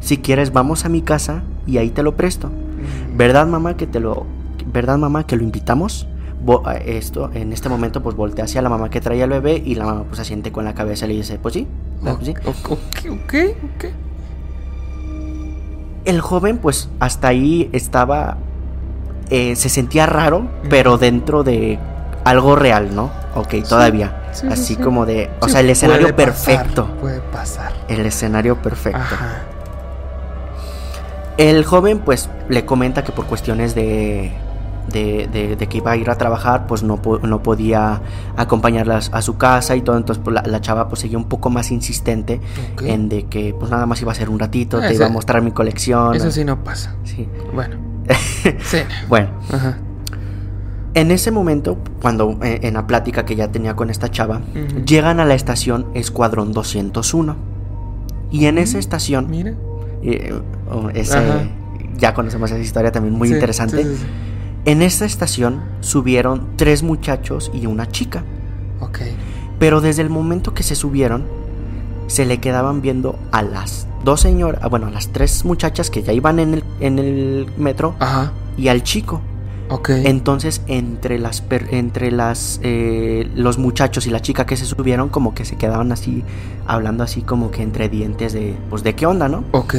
Si quieres vamos a mi casa y ahí te lo presto. Ujú. ¿Verdad mamá que te lo... ¿Verdad mamá que lo invitamos? Esto, en este momento pues voltea hacia la mamá que traía al bebé y la mamá pues asiente con la cabeza y le dice, pues sí, que sí. O- Ok, ok, ok. El joven pues hasta ahí estaba... eh, se sentía raro, pero dentro de algo real, ¿no? Ok, todavía. sí, sí, Así sí. como de... O sea, el escenario puede pasar, perfecto. puede pasar. El escenario perfecto. Ajá. El joven pues le comenta que por cuestiones de, de, de- de que iba a ir a trabajar pues no, no podía acompañarlas a su casa y todo, entonces pues, la, la chava pues seguía un poco más insistente en de que pues nada más iba a ser un ratito, Ah, te iba a mostrar mi colección. Eso sí no pasa. Sí. Bueno. *laughs* Sí. Bueno, Ajá. en ese momento, cuando eh, en la plática que ya tenía con esta chava, llegan a la estación Escuadrón 201. Y en esa estación Mira. Oh, ese- ya conocemos esa historia también muy Sí, interesante. sí, sí, sí. En esta estación subieron tres muchachos y una chica. Ok. Pero desde el momento que se subieron, se le quedaban viendo a las dos señoras, ah, bueno, a las tres muchachas que ya iban en el, en el metro Ajá. y al chico. Ok. Entonces, entre las per- entre las eh, los muchachos y la chica que se subieron, como que se quedaban así, hablando así como que entre dientes de, pues, de qué onda, ¿no? Ok.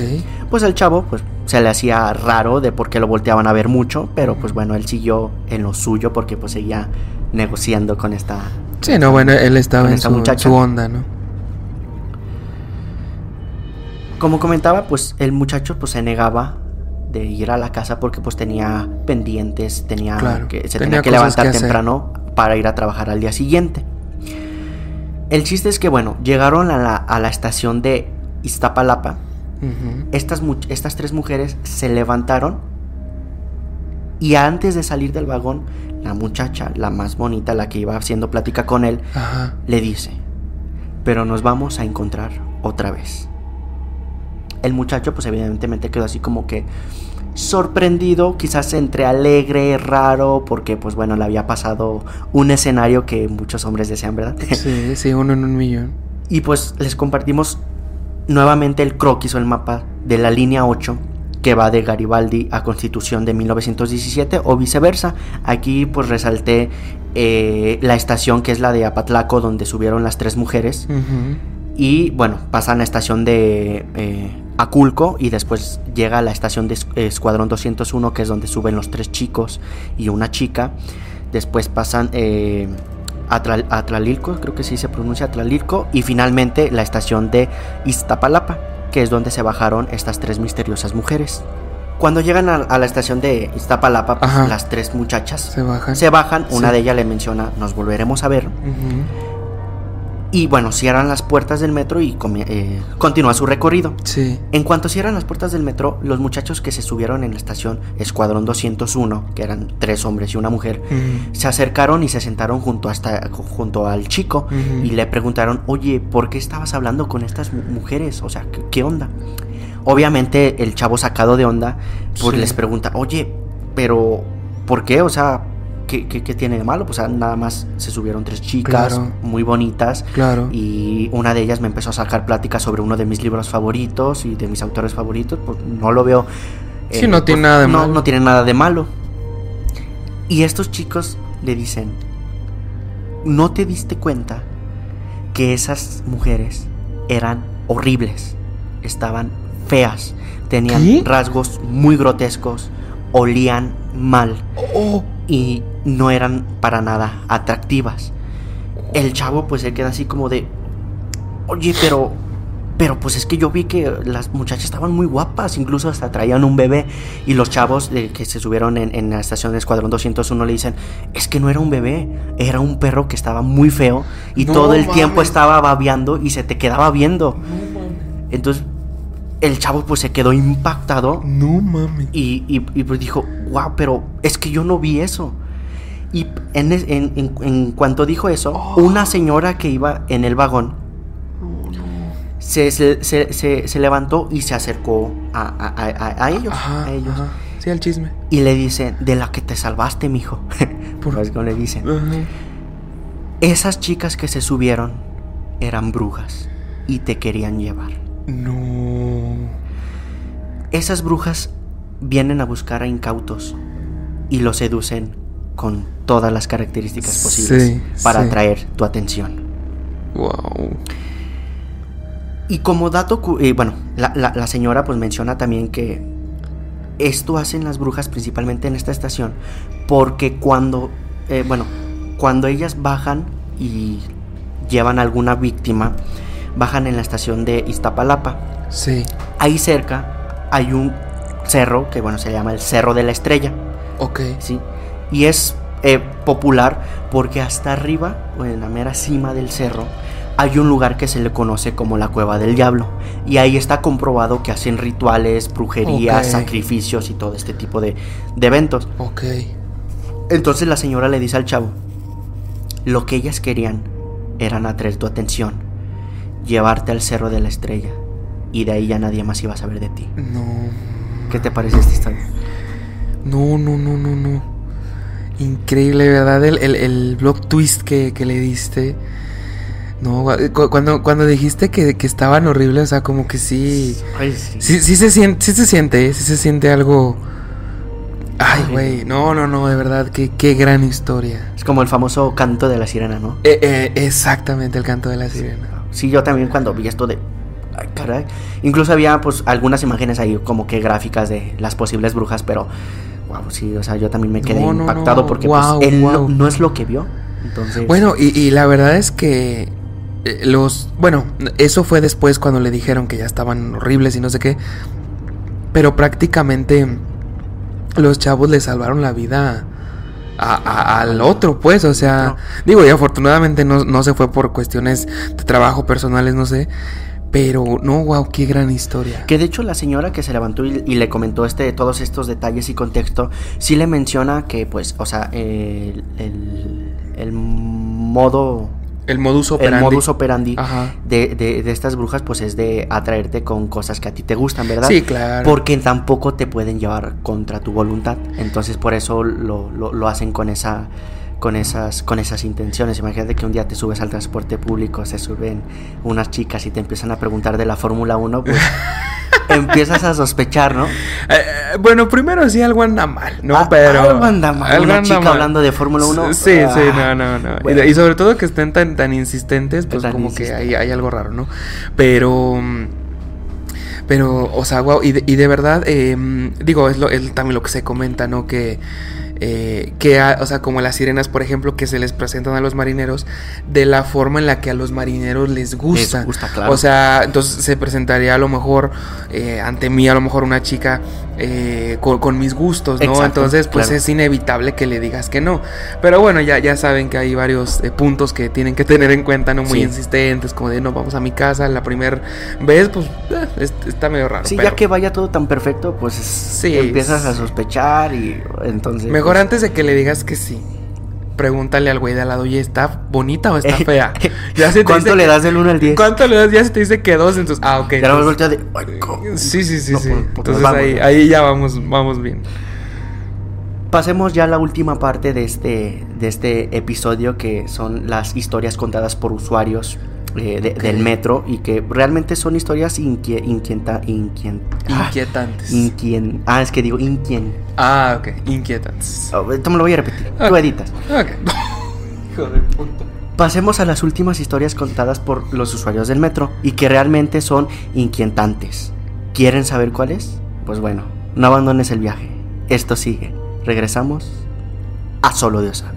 Pues al chavo, pues, se le hacía raro de por qué lo volteaban a ver mucho, pero pues bueno, él siguió en lo suyo porque pues seguía negociando con esta... Sí, no, bueno, él estaba en su, su onda, ¿no? Como comentaba, pues el muchacho pues se negaba de ir a la casa porque pues tenía pendientes, tenía Claro, que se tenía tenía que levantar que temprano para ir a trabajar al día siguiente. El chiste es que bueno, llegaron a la, a la estación de Iztapalapa. Estas, mu- estas tres mujeres se levantaron y antes de salir del vagón, la muchacha, la más bonita, la que iba haciendo plática con él, Ajá. le dice, pero nos vamos a encontrar otra vez. El muchacho pues evidentemente quedó así como que sorprendido, quizás entre alegre, raro, porque pues bueno, le había pasado un escenario que muchos hombres desean, ¿verdad? *laughs* Sí, sí, uno en un millón. y pues les compartimos nuevamente el croquis o el mapa de la línea 8 que va de Garibaldi a Constitución de 1917 o viceversa. Aquí pues resalté eh, la estación que es la de Apatlaco donde subieron las tres mujeres. Y bueno, pasan a la estación de eh, Aculco y después llega a la estación de Es- Escuadrón 201, que es donde suben los tres chicos y una chica. Después pasan eh, a, Tla- a Tlalilco, creo que sí se pronuncia Tlalilco. Y finalmente la estación de Iztapalapa, que es donde se bajaron estas tres misteriosas mujeres. Cuando llegan a, a la estación de Iztapalapa, pues, las tres muchachas Se bajan. se bajan. Una Sí. de ellas le menciona, nos volveremos a ver. Y bueno, cierran las puertas del metro y eh, continúa su recorrido. Sí. En cuanto cierran las puertas del metro, los muchachos que se subieron en la estación Escuadrón 201, que eran tres hombres y una mujer, se acercaron y se sentaron junto, hasta, junto al chico y le preguntaron, oye, ¿por qué estabas hablando con estas mu- mujeres? O sea, ¿qué, qué onda? Obviamente el chavo sacado de onda, pues Sí. les pregunta, oye, pero ¿por qué? O sea, ¿qué, qué- qué tiene de malo? Pues nada más se subieron tres chicas Claro. muy bonitas Claro. y una de ellas me empezó a sacar plática sobre uno de mis libros favoritos y de mis autores favoritos, pues no lo veo. Sí, no tiene pues, nada de no, malo. No tiene nada de malo. Y estos chicos le dicen, ¿no te diste cuenta que esas mujeres eran horribles? Estaban feas, tenían ¿Qué? rasgos muy grotescos, olían mal Oh. Y no eran para nada atractivas. El chavo pues se queda así como de, oye, pero, pero pues es que yo vi que las muchachas estaban muy guapas, incluso hasta traían un bebé y los chavos de que se subieron en, en la estación de Escuadrón 201 le dicen, es que no era un bebé, era un perro que estaba muy feo y No todo el tiempo estaba babeando y se te quedaba viendo. Entonces el chavo pues se quedó impactado No mames. y, y- y, pues dijo, wow, pero es que yo no vi eso. Y en, en- en- en cuanto dijo eso, Oh. una señora que iba en el vagón se, se- se- se- se levantó y se acercó a, a- a- a ellos, Ajá, a ellos. ajá. Sí, al chisme. Y le dice, de la que te salvaste, mijo. *laughs* Por- Pues como le dicen. Ajá. Esas chicas que se subieron eran brujas y te querían llevar. No. Esas brujas vienen a buscar a incautos y los seducen con todas las características posibles Sí, para sí. atraer tu atención. Wow. Y como dato, eh, bueno, la, la- la señora pues menciona también que esto hacen las brujas principalmente en esta estación porque cuando, eh, bueno, cuando ellas bajan y llevan a alguna víctima, bajan en la estación de Iztapalapa. Sí. Ahí cerca hay un cerro que bueno se llama el Cerro de la Estrella. Ok. ¿sí? Y es eh, popular porque hasta arriba, o en la mera cima del cerro, hay un lugar que se le conoce como la Cueva del Diablo. Y ahí está comprobado que hacen rituales, brujerías, sacrificios y todo este tipo de, de eventos. Ok. Entonces la señora le dice al chavo, lo que ellas querían eran atraer tu atención, llevarte al Cerro de la Estrella. Y de ahí ya nadie más iba a saber de ti. No. ¿Qué te parece esta historia? No, no, no, no, no. Increíble, ¿verdad? El, el, el blog twist que, que le diste. No, cuando, cuando dijiste que, que, estaban horribles, o sea, como que sí. Ay, sí. Sí, sí se siente, sí se siente, ¿eh? sí se siente algo. Ay, güey, no, no, no, de verdad, qué, qué gran historia. Es como el famoso canto de la sirena, ¿no? Eh, eh, exactamente, el canto de la sirena. Sí, yo también cuando vi esto de. Ay, caray. Incluso había, pues, algunas imágenes ahí, como que gráficas de las posibles brujas, pero. Wow, sí, o sea, yo también me quedé No, no, impactado no, porque, wow, pues, él no, es lo que vio. Entonces. Bueno, y, y la verdad es que eh, los. Bueno, eso fue después cuando le dijeron que ya estaban horribles y no sé qué. Pero prácticamente los chavos le salvaron la vida a- a- al otro, pues. O sea, digo, y afortunadamente no, no se fue por cuestiones de trabajo personales, no sé. Pero no, wow, qué gran historia. Que de hecho la señora que se levantó y, y le comentó este todos estos detalles y contexto, sí le menciona que pues, o sea, el, el, el modo, El modus el operandi. modus operandi de, de, de estas brujas pues es de atraerte con cosas que a ti te gustan, ¿verdad? Sí, claro. Porque tampoco te pueden llevar contra tu voluntad. Entonces por eso lo, lo, lo hacen con esa con esas con esas intenciones. Imagínate que un día te subes al transporte público, se suben unas chicas y te empiezan a preguntar de la Fórmula 1, pues *laughs* empiezas a sospechar, ¿no? Eh, eh, bueno, primero sí algo anda mal, ¿no? Ah, Pero. algo anda mal. algo Una anda chica mal. hablando de Fórmula 1. Sí, sí, ah, no, no, no. Y bueno. de- Y, sobre todo que estén tan, tan insistentes, pues Tan como que hay, hay algo raro, ¿no? Pero. Pero, o sea, wow, y de, y de verdad, eh, mm, digo, es, lo, es también lo que se comenta, ¿no? Que, eh, que, ha- o sea, como las sirenas, por ejemplo, que se les presentan a los marineros de la forma en la que a los marineros les gusta. gusta, claro. O sea, entonces se presentaría a lo mejor eh, ante mí, a lo mejor una chica eh, con, con mis gustos, ¿no? Exacto, entonces, pues claro. es inevitable que le digas que no. Pero bueno, ya, ya saben que hay varios eh, puntos que tienen que *laughs* tener en cuenta, ¿no? Muy Sí. insistentes, como de no, vamos a mi casa la primera vez, pues eh, es- está medio raro. Sí, pero ya que vaya todo tan perfecto, pues Sí, empiezas a sospechar y entonces... Mejor pues, antes de que le digas que sí. Pregúntale al güey de al lado, oye, ¿está bonita o está *laughs* fea? Ya se te ¿Cuánto dice le das del 1 al 10? ¿Cuánto le das? Ya se te dice que dos, entonces. Ah, ok. Ya entonces- de... Sí, sí, sí, No, sí. pues, pues, Entonces vamos. ahí, ahí ya vamos, vamos bien. Pasemos ya a la última parte de este, de este episodio que son las historias contadas por usuarios eh, de- del metro y que realmente son historias inquie- inquieta, inquien- ah, Inquietantes. inquien- ah, es que digo inquien. ah, ok. Inquietantes. Oh, esto me lo voy a repetir. Tú editas. Ok. *laughs* Hijo de puta. Pasemos a las últimas historias contadas por los usuarios del metro y que realmente son inquietantes. ¿Quieren saber cuáles? Pues bueno, no abandones el viaje. Esto sigue. Regresamos a Solo Dios sabe.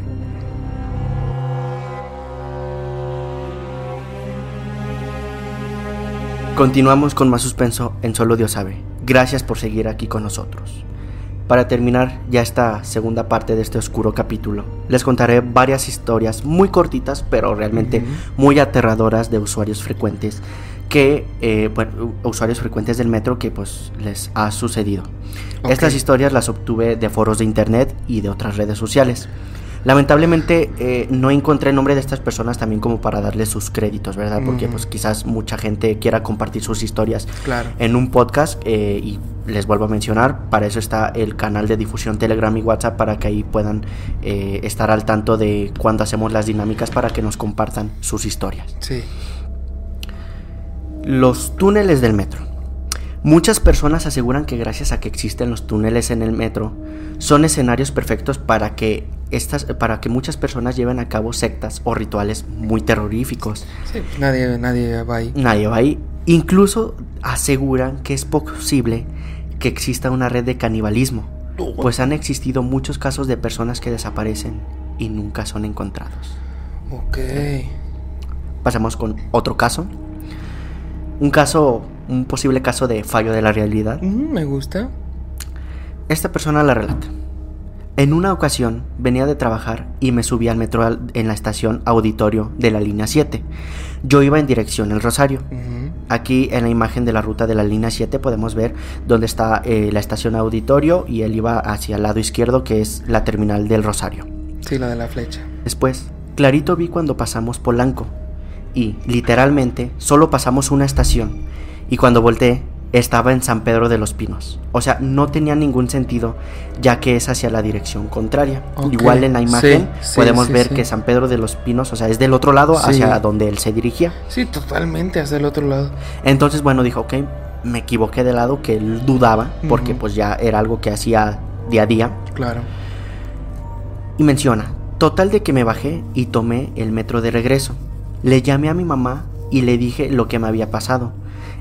Continuamos con más suspenso en Solo Dios sabe. Gracias por seguir aquí con nosotros. Para terminar ya esta segunda parte de este oscuro capítulo, les contaré varias historias muy cortitas, pero realmente muy aterradoras de usuarios frecuentes que, eh, bueno, usuarios frecuentes del metro que pues les ha sucedido. Estas historias las obtuve de foros de internet y de otras redes sociales. Lamentablemente eh, no encontré el nombre de estas personas también como para darles sus créditos, ¿verdad? Porque pues quizás mucha gente quiera compartir sus historias Claro. en un podcast eh, y les vuelvo a mencionar, para eso está el canal de difusión Telegram y WhatsApp para que ahí puedan eh, estar al tanto de cuando hacemos las dinámicas para que nos compartan sus historias. Sí. Los túneles del metro. Muchas personas aseguran que gracias a que existen los túneles en el metro, son escenarios perfectos para que estas para que muchas personas lleven a cabo sectas o rituales muy terroríficos. Sí, nadie, nadie va ahí. Nadie va ahí. Incluso aseguran que es posible que exista una red de canibalismo, pues han existido muchos casos de personas que desaparecen y nunca son encontrados. Ok. Pasamos con otro caso. Un caso, un posible caso de fallo de la realidad. Mm, me gusta. Esta persona la relata. En una ocasión venía de trabajar y me subí al metro en la estación auditorio de la línea 7. Yo iba en dirección al Rosario. Aquí en la imagen de la ruta de la línea 7 podemos ver dónde está eh, la estación auditorio y él iba hacia el lado izquierdo que es la terminal del Rosario. Sí, la de la flecha. Después, clarito vi cuando pasamos Polanco y literalmente solo pasamos una estación y cuando volteé estaba en San Pedro de los Pinos. O sea, no tenía ningún sentido ya que es hacia la dirección contraria. Igual en la imagen sí, sí, podemos sí, ver que San Pedro de los Pinos, o sea, es del otro lado hacia donde él se dirigía. Sí, totalmente hacia el otro lado. Entonces, bueno, dijo, ok, me equivoqué de lado, que él dudaba, porque pues ya era algo que hacía día a día. Claro. Y menciona, total de que me bajé y tomé el metro de regreso. Le llamé a mi mamá y le dije lo que me había pasado.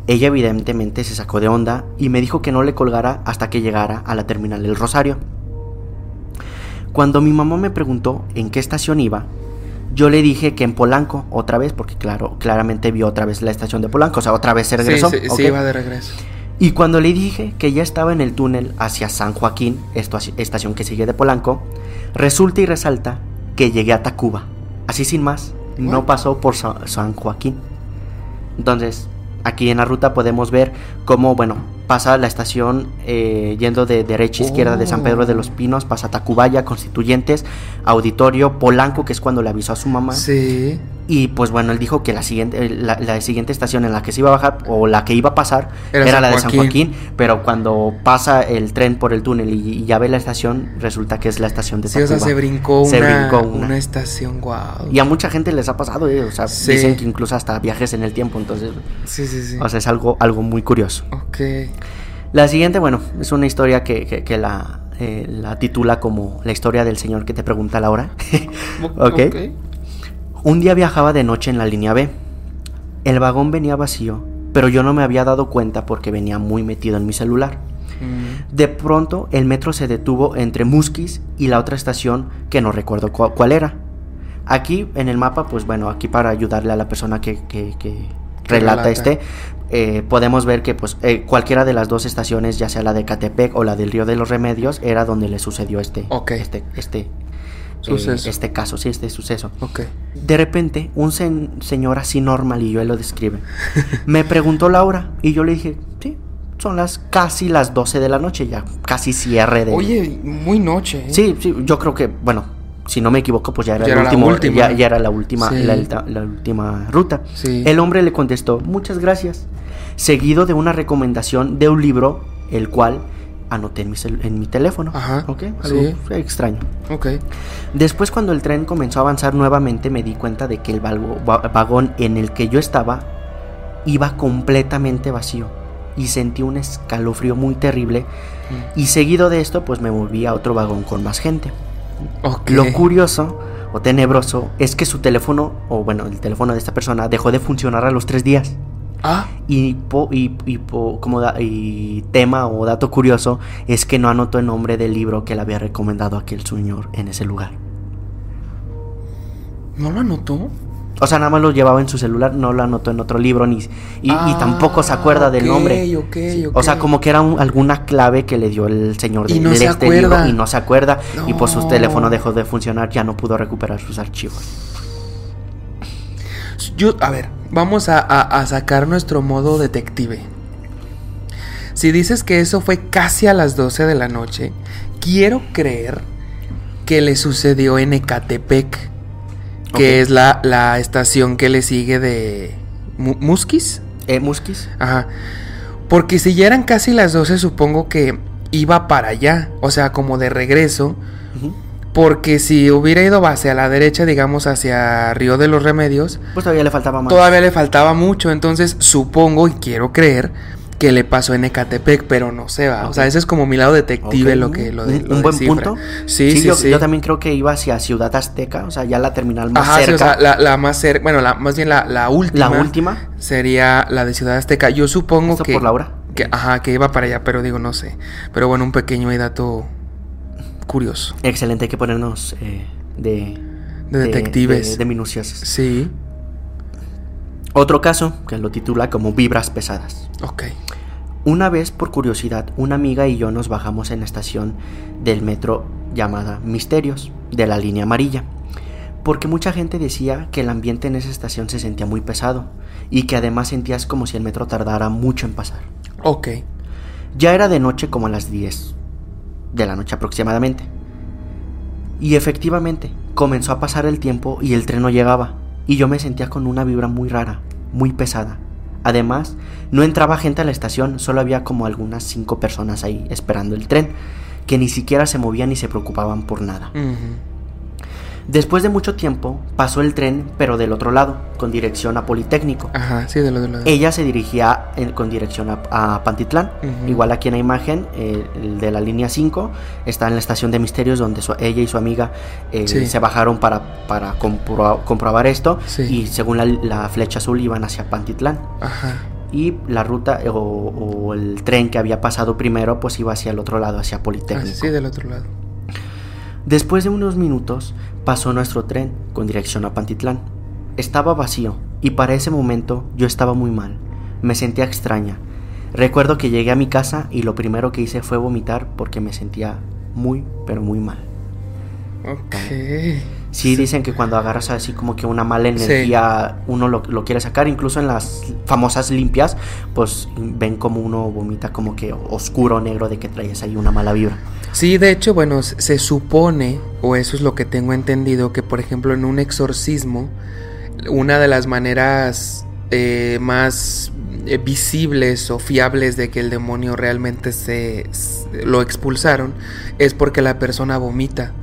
Ella evidentemente se sacó de onda y me dijo que no le colgara hasta que llegara a la terminal del Rosario. Cuando mi mamá me preguntó en qué estación iba, yo le dije que en Polanco, otra vez, porque claro, claramente vio otra vez la estación de Polanco, o sea, otra vez se regresó. Sí, sí, iba de regreso. Y cuando le dije que ya estaba en el túnel hacia San Joaquín, esto, estación que sigue de Polanco, resulta y resalta que llegué a Tacuba. Así sin más, no pasó por Sa- San Joaquín. Entonces, aquí en la ruta podemos ver cómo, bueno, pasa la estación eh, yendo de derecha a izquierda de San Pedro de los Pinos, pasa Tacubaya, Constituyentes, Auditorio, Polanco, que es cuando le avisó a su mamá. Sí. Y pues bueno, él dijo que la siguiente, eh, la, la siguiente estación en la que se iba a bajar o la que iba a pasar Era era, San la de San Joaquín. Pero cuando pasa el tren por el túnel y, y ya ve la estación, resulta que es la estación de Sí, o sea, se brincó, Se una, brincó una. una estación, wow. Y a mucha gente les ha pasado, eh, o sea, Sí. dicen que incluso hasta viajes en el tiempo, entonces, Sí, sí, sí. o sea, es algo, algo muy curioso. ok. La siguiente, bueno, es una historia que, que- que la, eh, la titula como la historia del señor que te pregunta la hora. *laughs* Ok. Un día viajaba de noche en la línea B. El vagón venía vacío, pero yo no me había dado cuenta porque venía muy metido en mi celular. Mm, De pronto el metro se detuvo entre Musquis y la otra estación que no recuerdo cu- cuál era. Aquí en el mapa, pues bueno, aquí para ayudarle a la persona que, que- que relata, relata. este, eh, podemos ver que pues eh, cualquiera de las dos estaciones, ya sea la de Catepec o la del Río de los Remedios, era donde le sucedió este, Ok. este, este, eh, este caso, sí, este suceso. ok. De repente, un sen- señor así normal, y yo él lo describe, *laughs* me preguntó la hora y yo le dije, sí, son las casi las 12 de la noche, ya casi cierre de... Oye, muy noche. ¿eh? Sí, sí, yo creo que, bueno, si no me equivoco, pues ya era, Ya el era la último, última. Ya, ya era la última, Sí. la, la- la última ruta. Sí. El hombre le contestó, muchas gracias, seguido de una recomendación de un libro, el cual anoté en mi, en mi teléfono. Ajá, Ok, algo sí. extraño. Ok. Después cuando el tren comenzó a avanzar nuevamente me di cuenta de que el vagón en el que yo estaba iba completamente vacío y sentí un escalofrío muy terrible y seguido de esto pues me moví a otro vagón con más gente. Ok. Lo curioso o tenebroso es que su teléfono, o bueno, el teléfono de esta persona dejó de funcionar a los tres días. Ah, Y, po- y, y po- como da- y tema o dato curioso es que no anotó el nombre del libro que le había recomendado aquel señor en ese lugar. ¿no lo anotó? O sea, nada más lo llevaba en su celular, no lo anotó en otro libro ni y, y Ah, tampoco se acuerda del ok, nombre. ok, ok. O sea, como que era un- alguna clave que le dio el señor Y de no de se este acuerda. libro y no se acuerda y pues su No. teléfono dejó de funcionar, ya no pudo recuperar sus archivos. Yo, a ver, vamos a, a- a sacar nuestro modo detective. Si dices que eso fue casi a las 12 de la noche, quiero creer que le sucedió en Ecatepec, que es la, la estación que le sigue de Mu- Musquis. ¿Eh, Musquis? Ajá. Porque si ya eran casi las 12, supongo que iba para allá, o sea, como de regreso. Ujú. Porque si hubiera ido hacia la derecha, digamos hacia Río de los Remedios, Pues todavía le faltaba más. todavía le faltaba mucho. Entonces supongo y quiero creer que le pasó en Ecatepec, pero no sé, va. O sea, ese es como mi lado detective lo que lo de, un, lo un buen descifra. punto. Sí, sí, yo, sí. yo también creo que iba hacia Ciudad Azteca, o sea, ya la terminal más Ajá, sí, cerca. o sea, la, la más cerca, bueno, la, más bien la, la última. la última. Sería la de Ciudad Azteca. Yo supongo Esto que. por Laura. Que, ajá, que iba para allá, pero digo, no sé. Pero bueno, un pequeño dato curioso. Excelente, hay que ponernos eh, de, De detectives. De, de minuciosos. Sí, Otro caso que lo titula como Vibras Pesadas. ok. Una vez, por curiosidad, una amiga y yo nos bajamos en la estación del metro llamada Misterios, de la línea amarilla, porque mucha gente decía que el ambiente en esa estación se sentía muy pesado y que además sentías como si el metro tardara mucho en pasar. Ok. Ya era de noche como a las 10 de la noche aproximadamente. Y efectivamente, comenzó a pasar el tiempo y el tren no llegaba. Y yo me sentía con una vibra muy rara, muy pesada. Además, no entraba gente a la estación, solo había como algunas cinco personas ahí esperando el tren, que ni siquiera se movían ni se preocupaban por nada. Después de mucho tiempo, pasó el tren, pero del otro lado, con dirección a Politécnico. Ajá, sí, del otro lado. Ella se dirigía con dirección a, Pantitlán. Igual aquí en la imagen, el de la línea 5 está en la estación de Misterios, donde ella y su amiga eh, se bajaron para, para comprobar esto. Y según la, flecha azul iban hacia Pantitlán. Ajá. Y la ruta o, o, el tren que había pasado primero, pues iba hacia el otro lado, hacia Politécnico. sí, del otro lado. Después de unos minutos pasó nuestro tren con dirección a Pantitlán. Estaba vacío y para ese momento yo estaba muy mal. Me sentía extraña. Recuerdo que llegué a mi casa y lo primero que hice fue vomitar porque me sentía muy, pero muy mal. Ok. Sí, dicen que cuando agarras así como que una mala energía, uno lo, lo, quiere sacar. Incluso en las famosas limpias, pues ven como uno vomita como que oscuro, negro, de que traes ahí una mala vibra. Sí, de hecho, bueno, se supone, o eso es lo que tengo entendido, que por ejemplo en un exorcismo, una de las maneras eh, más visibles o fiables de que el demonio realmente se, lo expulsaron es porque la persona vomita.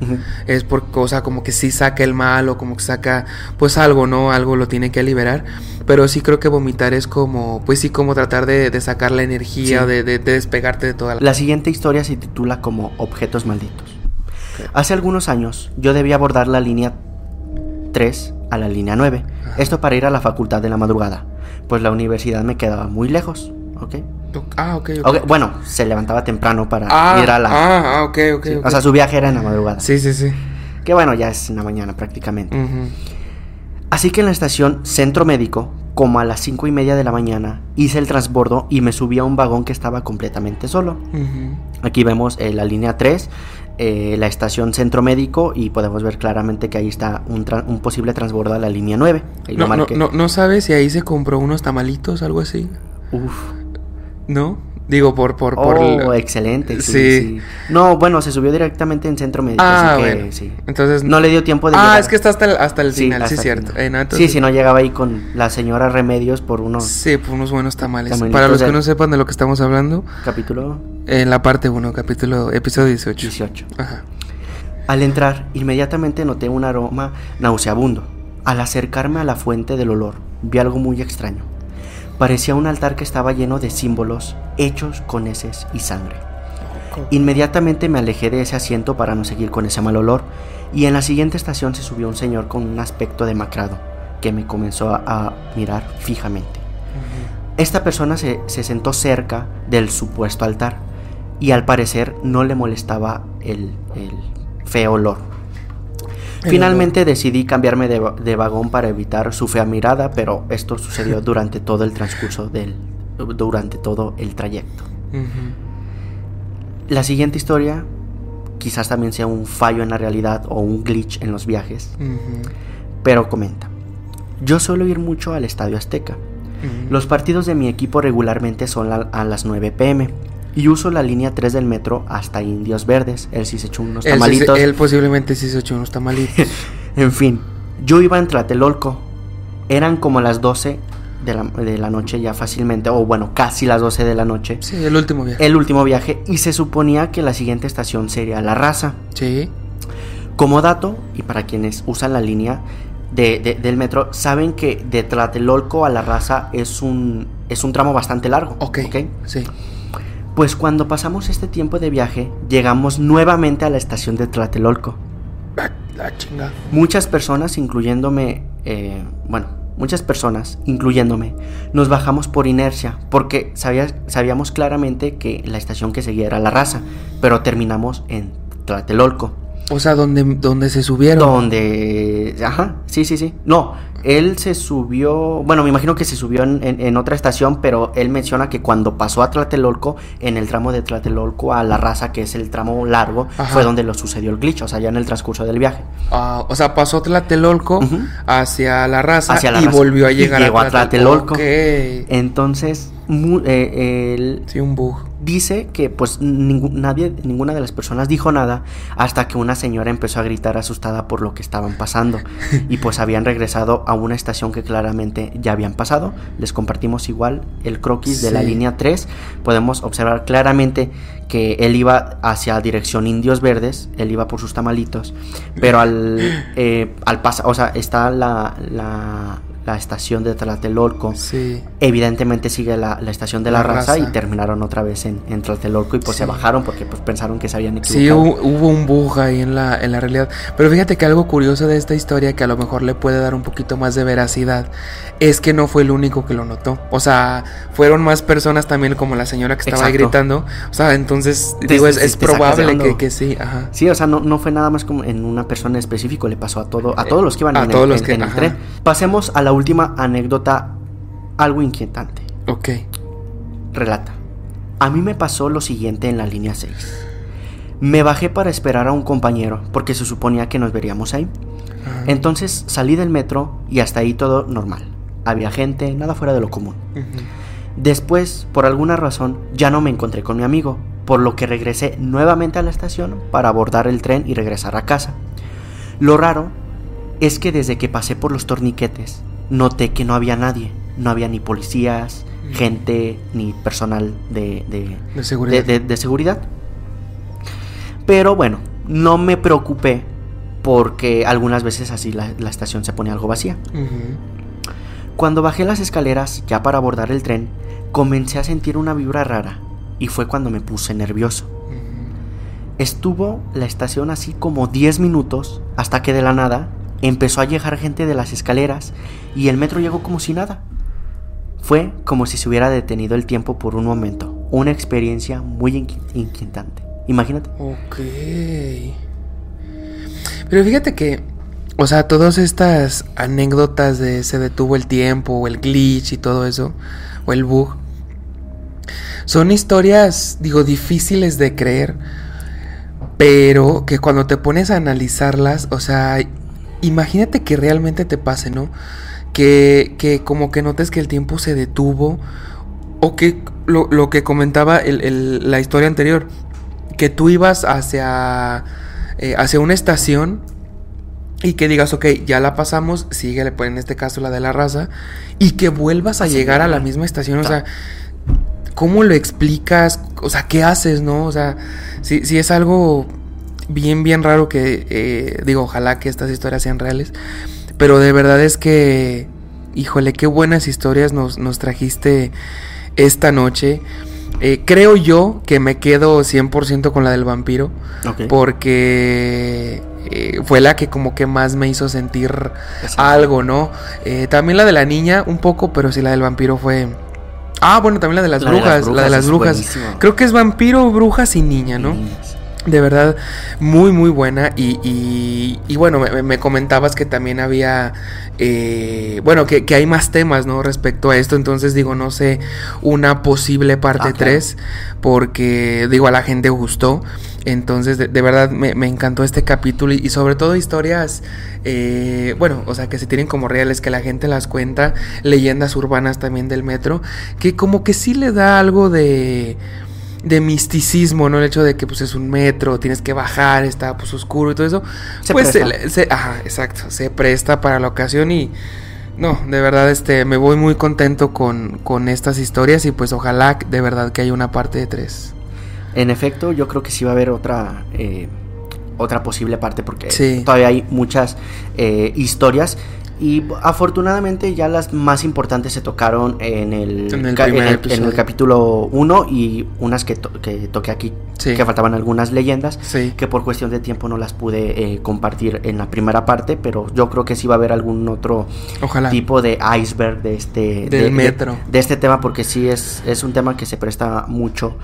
Es por cosa como que sí saca el mal o como que saca pues algo, ¿no? Algo lo tiene que liberar. Pero sí creo que vomitar es como, pues sí, como tratar de, sacar la energía, de, despegarte de toda la... La siguiente historia se titula como Objetos Malditos. Hace algunos años yo debía abordar la línea 3 a la línea 9. Esto para ir a la facultad de la madrugada pues la universidad me quedaba muy lejos, ¿ok? Ah, ok, okay. Bueno, se levantaba temprano para ah, ir a la... Ah, ah ok, ok. O sea, su viaje era en la madrugada. Sí, sí, sí. Que bueno, ya es en la mañana prácticamente. Así que en la estación Centro Médico, como a las cinco y media de la mañana, hice el transbordo y me subí a un vagón que estaba completamente solo. Aquí vemos eh, la línea 3 eh, la estación Centro Médico y podemos ver claramente que ahí está un, un posible transbordo a la línea 9. no, no, no, no, sabes si ahí se compró unos tamalitos, algo así. Uf. ¿No? Digo, por... por, por oh, excelente. Sí, No, bueno, se subió directamente en Centro Médico. Ah, bueno. Sí. Entonces... No le dio tiempo de Ah, es que está hasta el, hasta el final, sí, cierto. Eh, sí, si no llegaba ahí con la señora Remedios por unos... Sí, por unos buenos tamales. Para los que no sepan de lo que estamos hablando... Capítulo... En la parte 1, capítulo... Episodio 18. 18. Ajá. Al entrar, inmediatamente noté un aroma nauseabundo. Al acercarme a la fuente del olor, vi algo muy extraño. Parecía un altar que estaba lleno de símbolos hechos con heces y sangre. Inmediatamente me alejé de ese asiento para no seguir con ese mal olor y en la siguiente estación se subió un señor con un aspecto demacrado que me comenzó a, mirar fijamente. Esta persona se, sentó cerca del supuesto altar y al parecer no le molestaba el feo olor Finalmente decidí cambiarme de, vagón para evitar su fea mirada, pero esto sucedió durante todo el transcurso del. durante todo el trayecto. La siguiente historia quizás también sea un fallo en la realidad o un glitch en los viajes, pero comenta. Yo suelo ir mucho al Estadio Azteca. Los partidos de mi equipo regularmente son a las 9 pm y uso la línea 3 del metro hasta Indios Verdes. Él sí se echó unos tamalitos. Él, posiblemente sí se echó unos tamalitos. *laughs* en fin, yo iba en Tlatelolco. Eran como las 12 de la, de la, noche ya fácilmente, o bueno, casi las 12 de la noche. Sí, el último viaje. El último viaje. Y se suponía que la siguiente estación sería La Raza. Sí. Como dato, y para quienes usan la línea de, del metro, saben que de Tlatelolco a La Raza es un, es un tramo bastante largo. Ok. okay? Sí. Pues cuando pasamos este tiempo de viaje, llegamos nuevamente a la estación de Tlatelolco. La, chinga. Muchas personas, incluyéndome, eh, bueno, muchas personas, incluyéndome, nos bajamos por inercia, porque sabíamos claramente que la estación que seguía era La Raza, pero terminamos en Tlatelolco. O sea, donde, donde se subieron. Donde. Ajá, sí, sí, sí. No, él se subió. Bueno, me imagino que se subió en, otra estación, pero él menciona que cuando pasó a Tlatelolco, en el tramo de Tlatelolco a La Raza, que es el tramo largo, fue donde lo sucedió el glitch, o sea, ya en el transcurso del viaje. Ah, o sea, pasó Tlatelolco hacia La Raza y volvió a llegar a, Tlatelolco. Entonces, eh, Sí, un bug dice que pues nadie, ninguna de las personas dijo nada hasta que una señora empezó a gritar asustada por lo que estaban pasando *laughs* y pues habían regresado a una estación que claramente ya habían pasado. Les compartimos igual el croquis de la línea 3. Podemos observar claramente que él iba hacia dirección Indios Verdes, él iba por sus tamalitos, pero al, eh, al pasar, o sea, está la, la, la estación de Tlatelolco. Sí. Evidentemente sigue la, estación de la, raza, y terminaron otra vez en, en Tlatelolco y pues se bajaron porque pues pensaron que se habían equivocado. Sí, hubo, un bug ahí en la, en la realidad. Pero fíjate que algo curioso de esta historia que a lo mejor le puede dar un poquito más de veracidad es que no fue el único que lo notó. O sea, fueron más personas también como la señora que estaba ahí gritando. O sea, entonces digo, es, probable que, que, sí. Ajá. Sí, o sea, no, no fue nada más como en una persona específica, le pasó a todo, a todos los que iban en, todos los que, en el tren. Pasemos a la última anécdota algo inquietante. Ok. Relata. A mí me pasó lo siguiente en la línea 6. Me bajé para esperar a un compañero porque se suponía que nos veríamos ahí. Entonces salí del metro y hasta ahí todo normal. Había gente, nada fuera de lo común. Después, por alguna razón, ya no me encontré con mi amigo, por lo que regresé nuevamente a la estación para abordar el tren y regresar a casa. Lo raro es que desde que pasé por los torniquetes, noté que no había nadie, no había ni policías, mm. gente, ni personal de, de, seguridad. Pero bueno, no me preocupé porque algunas veces así la, estación se pone algo vacía. Cuando bajé las escaleras, ya para abordar el tren, comencé a sentir una vibra rara y fue cuando me puse nervioso. Estuvo la estación así como 10 minutos hasta que de la nada Empezó a llegar gente de las escaleras y el metro llegó como si nada. Fue como si se hubiera detenido el tiempo por un momento. Una experiencia muy inquietante. Imagínate. Ok. Pero fíjate que, o sea, todas estas anécdotas de se detuvo el tiempo, o el glitch y todo eso, o el bug, son historias, digo, difíciles de creer, pero que cuando te pones a analizarlas, o sea, imagínate que realmente te pase, ¿no? Que, que como que notes que el tiempo se detuvo o que lo, que comentaba la historia anterior, que tú ibas hacia, eh, hacia una estación y que digas, ok, ya la pasamos, síguele, pues en este caso la de la raza, y que vuelvas a llegar a la misma estación, o sea, ¿cómo lo explicas? O sea, ¿qué haces, no? O sea, si, si es algo bien, bien raro que, eh, digo, ojalá que estas historias sean reales, pero de verdad es que, híjole, qué buenas historias nos, nos trajiste esta noche. Eh, creo yo que me quedo 100% con la del vampiro, porque eh, fue la que como que más me hizo sentir algo, ¿no? también la de la niña, un poco, pero sí la del vampiro fue... Ah, bueno, también la de las, brujas, la de las brujas. Creo que es vampiro, brujas y niña, ¿no? De verdad, muy, muy buena. Y, y, bueno, me, comentabas que también había, eh, bueno, que, hay más temas, ¿no? Respecto a esto. Entonces digo, no sé, una posible parte 3, ah, porque digo, a la gente gustó. Entonces, de, verdad, me, encantó este capítulo y, sobre todo historias, eh, bueno, o sea, que se tienen como reales, que la gente las cuenta, leyendas urbanas también del metro, que como que sí le da algo de de misticismo, ¿no? El hecho de que pues es un metro, tienes que bajar, está pues oscuro y todo eso. Se pues Se, ajá, exacto, se presta para la ocasión y no, de verdad este me voy muy contento con, con estas historias y pues ojalá de verdad que haya una parte de tres. En efecto, yo creo que sí va a haber otra eh, otra posible parte porque todavía hay muchas eh, historias y afortunadamente ya las más importantes se tocaron en el, en el, capítulo 1 y unas que, que toqué aquí, que faltaban algunas leyendas, que por cuestión de tiempo no las pude eh, compartir en la primera parte, pero yo creo que sí va a haber algún otro tipo de iceberg de este, Del metro. De, este tema, porque sí es, es un tema que se presta mucho,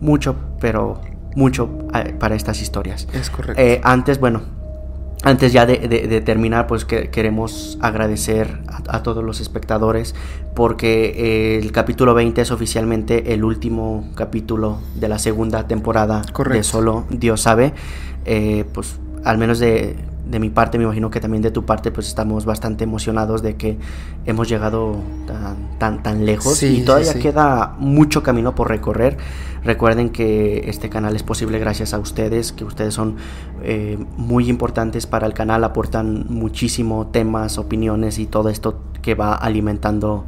mucho, pero mucho eh, para estas historias. Es correcto. Eh, antes, bueno, antes ya de, terminar, pues que, queremos agradecer a, todos los espectadores porque eh, el capítulo 20 es oficialmente el último capítulo de la segunda temporada de Solo Dios sabe. Eh, pues al menos de de mi parte, me imagino que también de tu parte, pues estamos bastante emocionados de que hemos llegado tan, tan, tan lejos y todavía queda mucho camino por recorrer. Recuerden que este canal es posible gracias a ustedes, que ustedes son eh, muy importantes para el canal, aportan muchísimo temas, opiniones y todo esto que va alimentando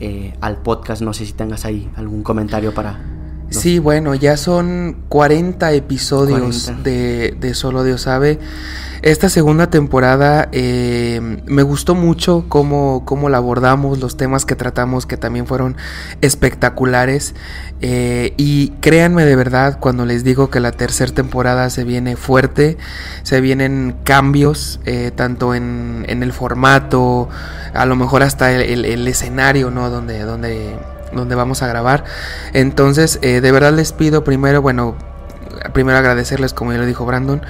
eh, al podcast. No sé si tengas ahí algún comentario para... Sí, bueno, ya son 40 episodios De, de Solo Dios sabe. Esta segunda temporada eh, me gustó mucho cómo, cómo, la abordamos, los temas que tratamos que también fueron espectaculares. Eh, y créanme de verdad cuando les digo que la tercera temporada se viene fuerte, se vienen cambios, eh, tanto en, en, el formato, a lo mejor hasta el, el, escenario, ¿no? Donde, donde, donde vamos a grabar. Entonces, de verdad les pido primero, bueno, primero agradecerles, como ya lo dijo Brandon,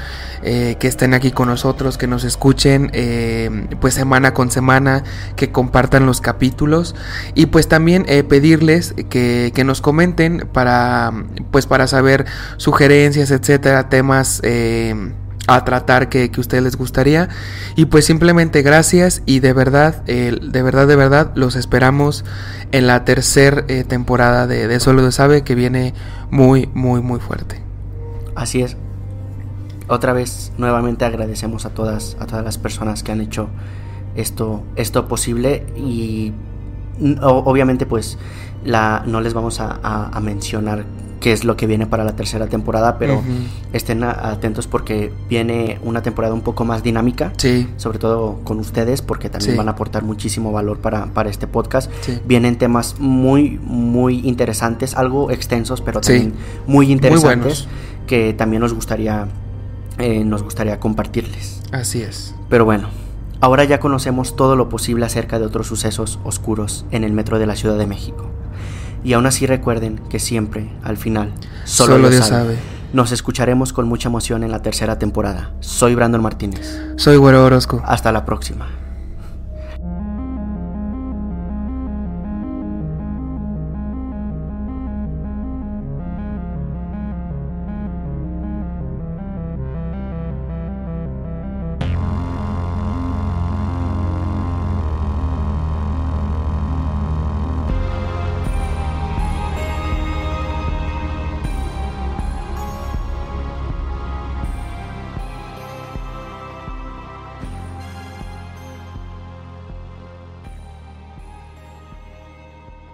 eh, que estén aquí con nosotros, que nos escuchen eh, pues semana con semana, que compartan los capítulos y pues también eh, pedirles que, que, nos comenten para pues para saber sugerencias, etcétera, temas a tratar que, que a ustedes les gustaría y pues simplemente gracias y de verdad de verdad de verdad los esperamos en la tercera temporada de, de Solo de Sabe que viene muy muy muy fuerte Así es. Otra vez, nuevamente agradecemos a todas, a todas las personas que han hecho esto, esto posible y obviamente pues la, no les vamos a, mencionar qué es lo que viene para la tercera temporada, pero estén atentos porque viene una temporada un poco más dinámica, sí. sobre todo con ustedes, porque también van a aportar muchísimo valor para, para este podcast. Vienen temas muy, muy interesantes, algo extensos, pero también muy interesantes que también nos gustaría, eh, nos gustaría compartirles. Así es. Pero bueno, ahora ya conocemos todo lo posible acerca de otros sucesos oscuros en el metro de la Ciudad de México. Y aún así recuerden que siempre, al final, solo, Dios sabe. Nos escucharemos con mucha emoción en la tercera temporada. Soy Brandon Martínez. Soy Güero Orozco. Hasta la próxima.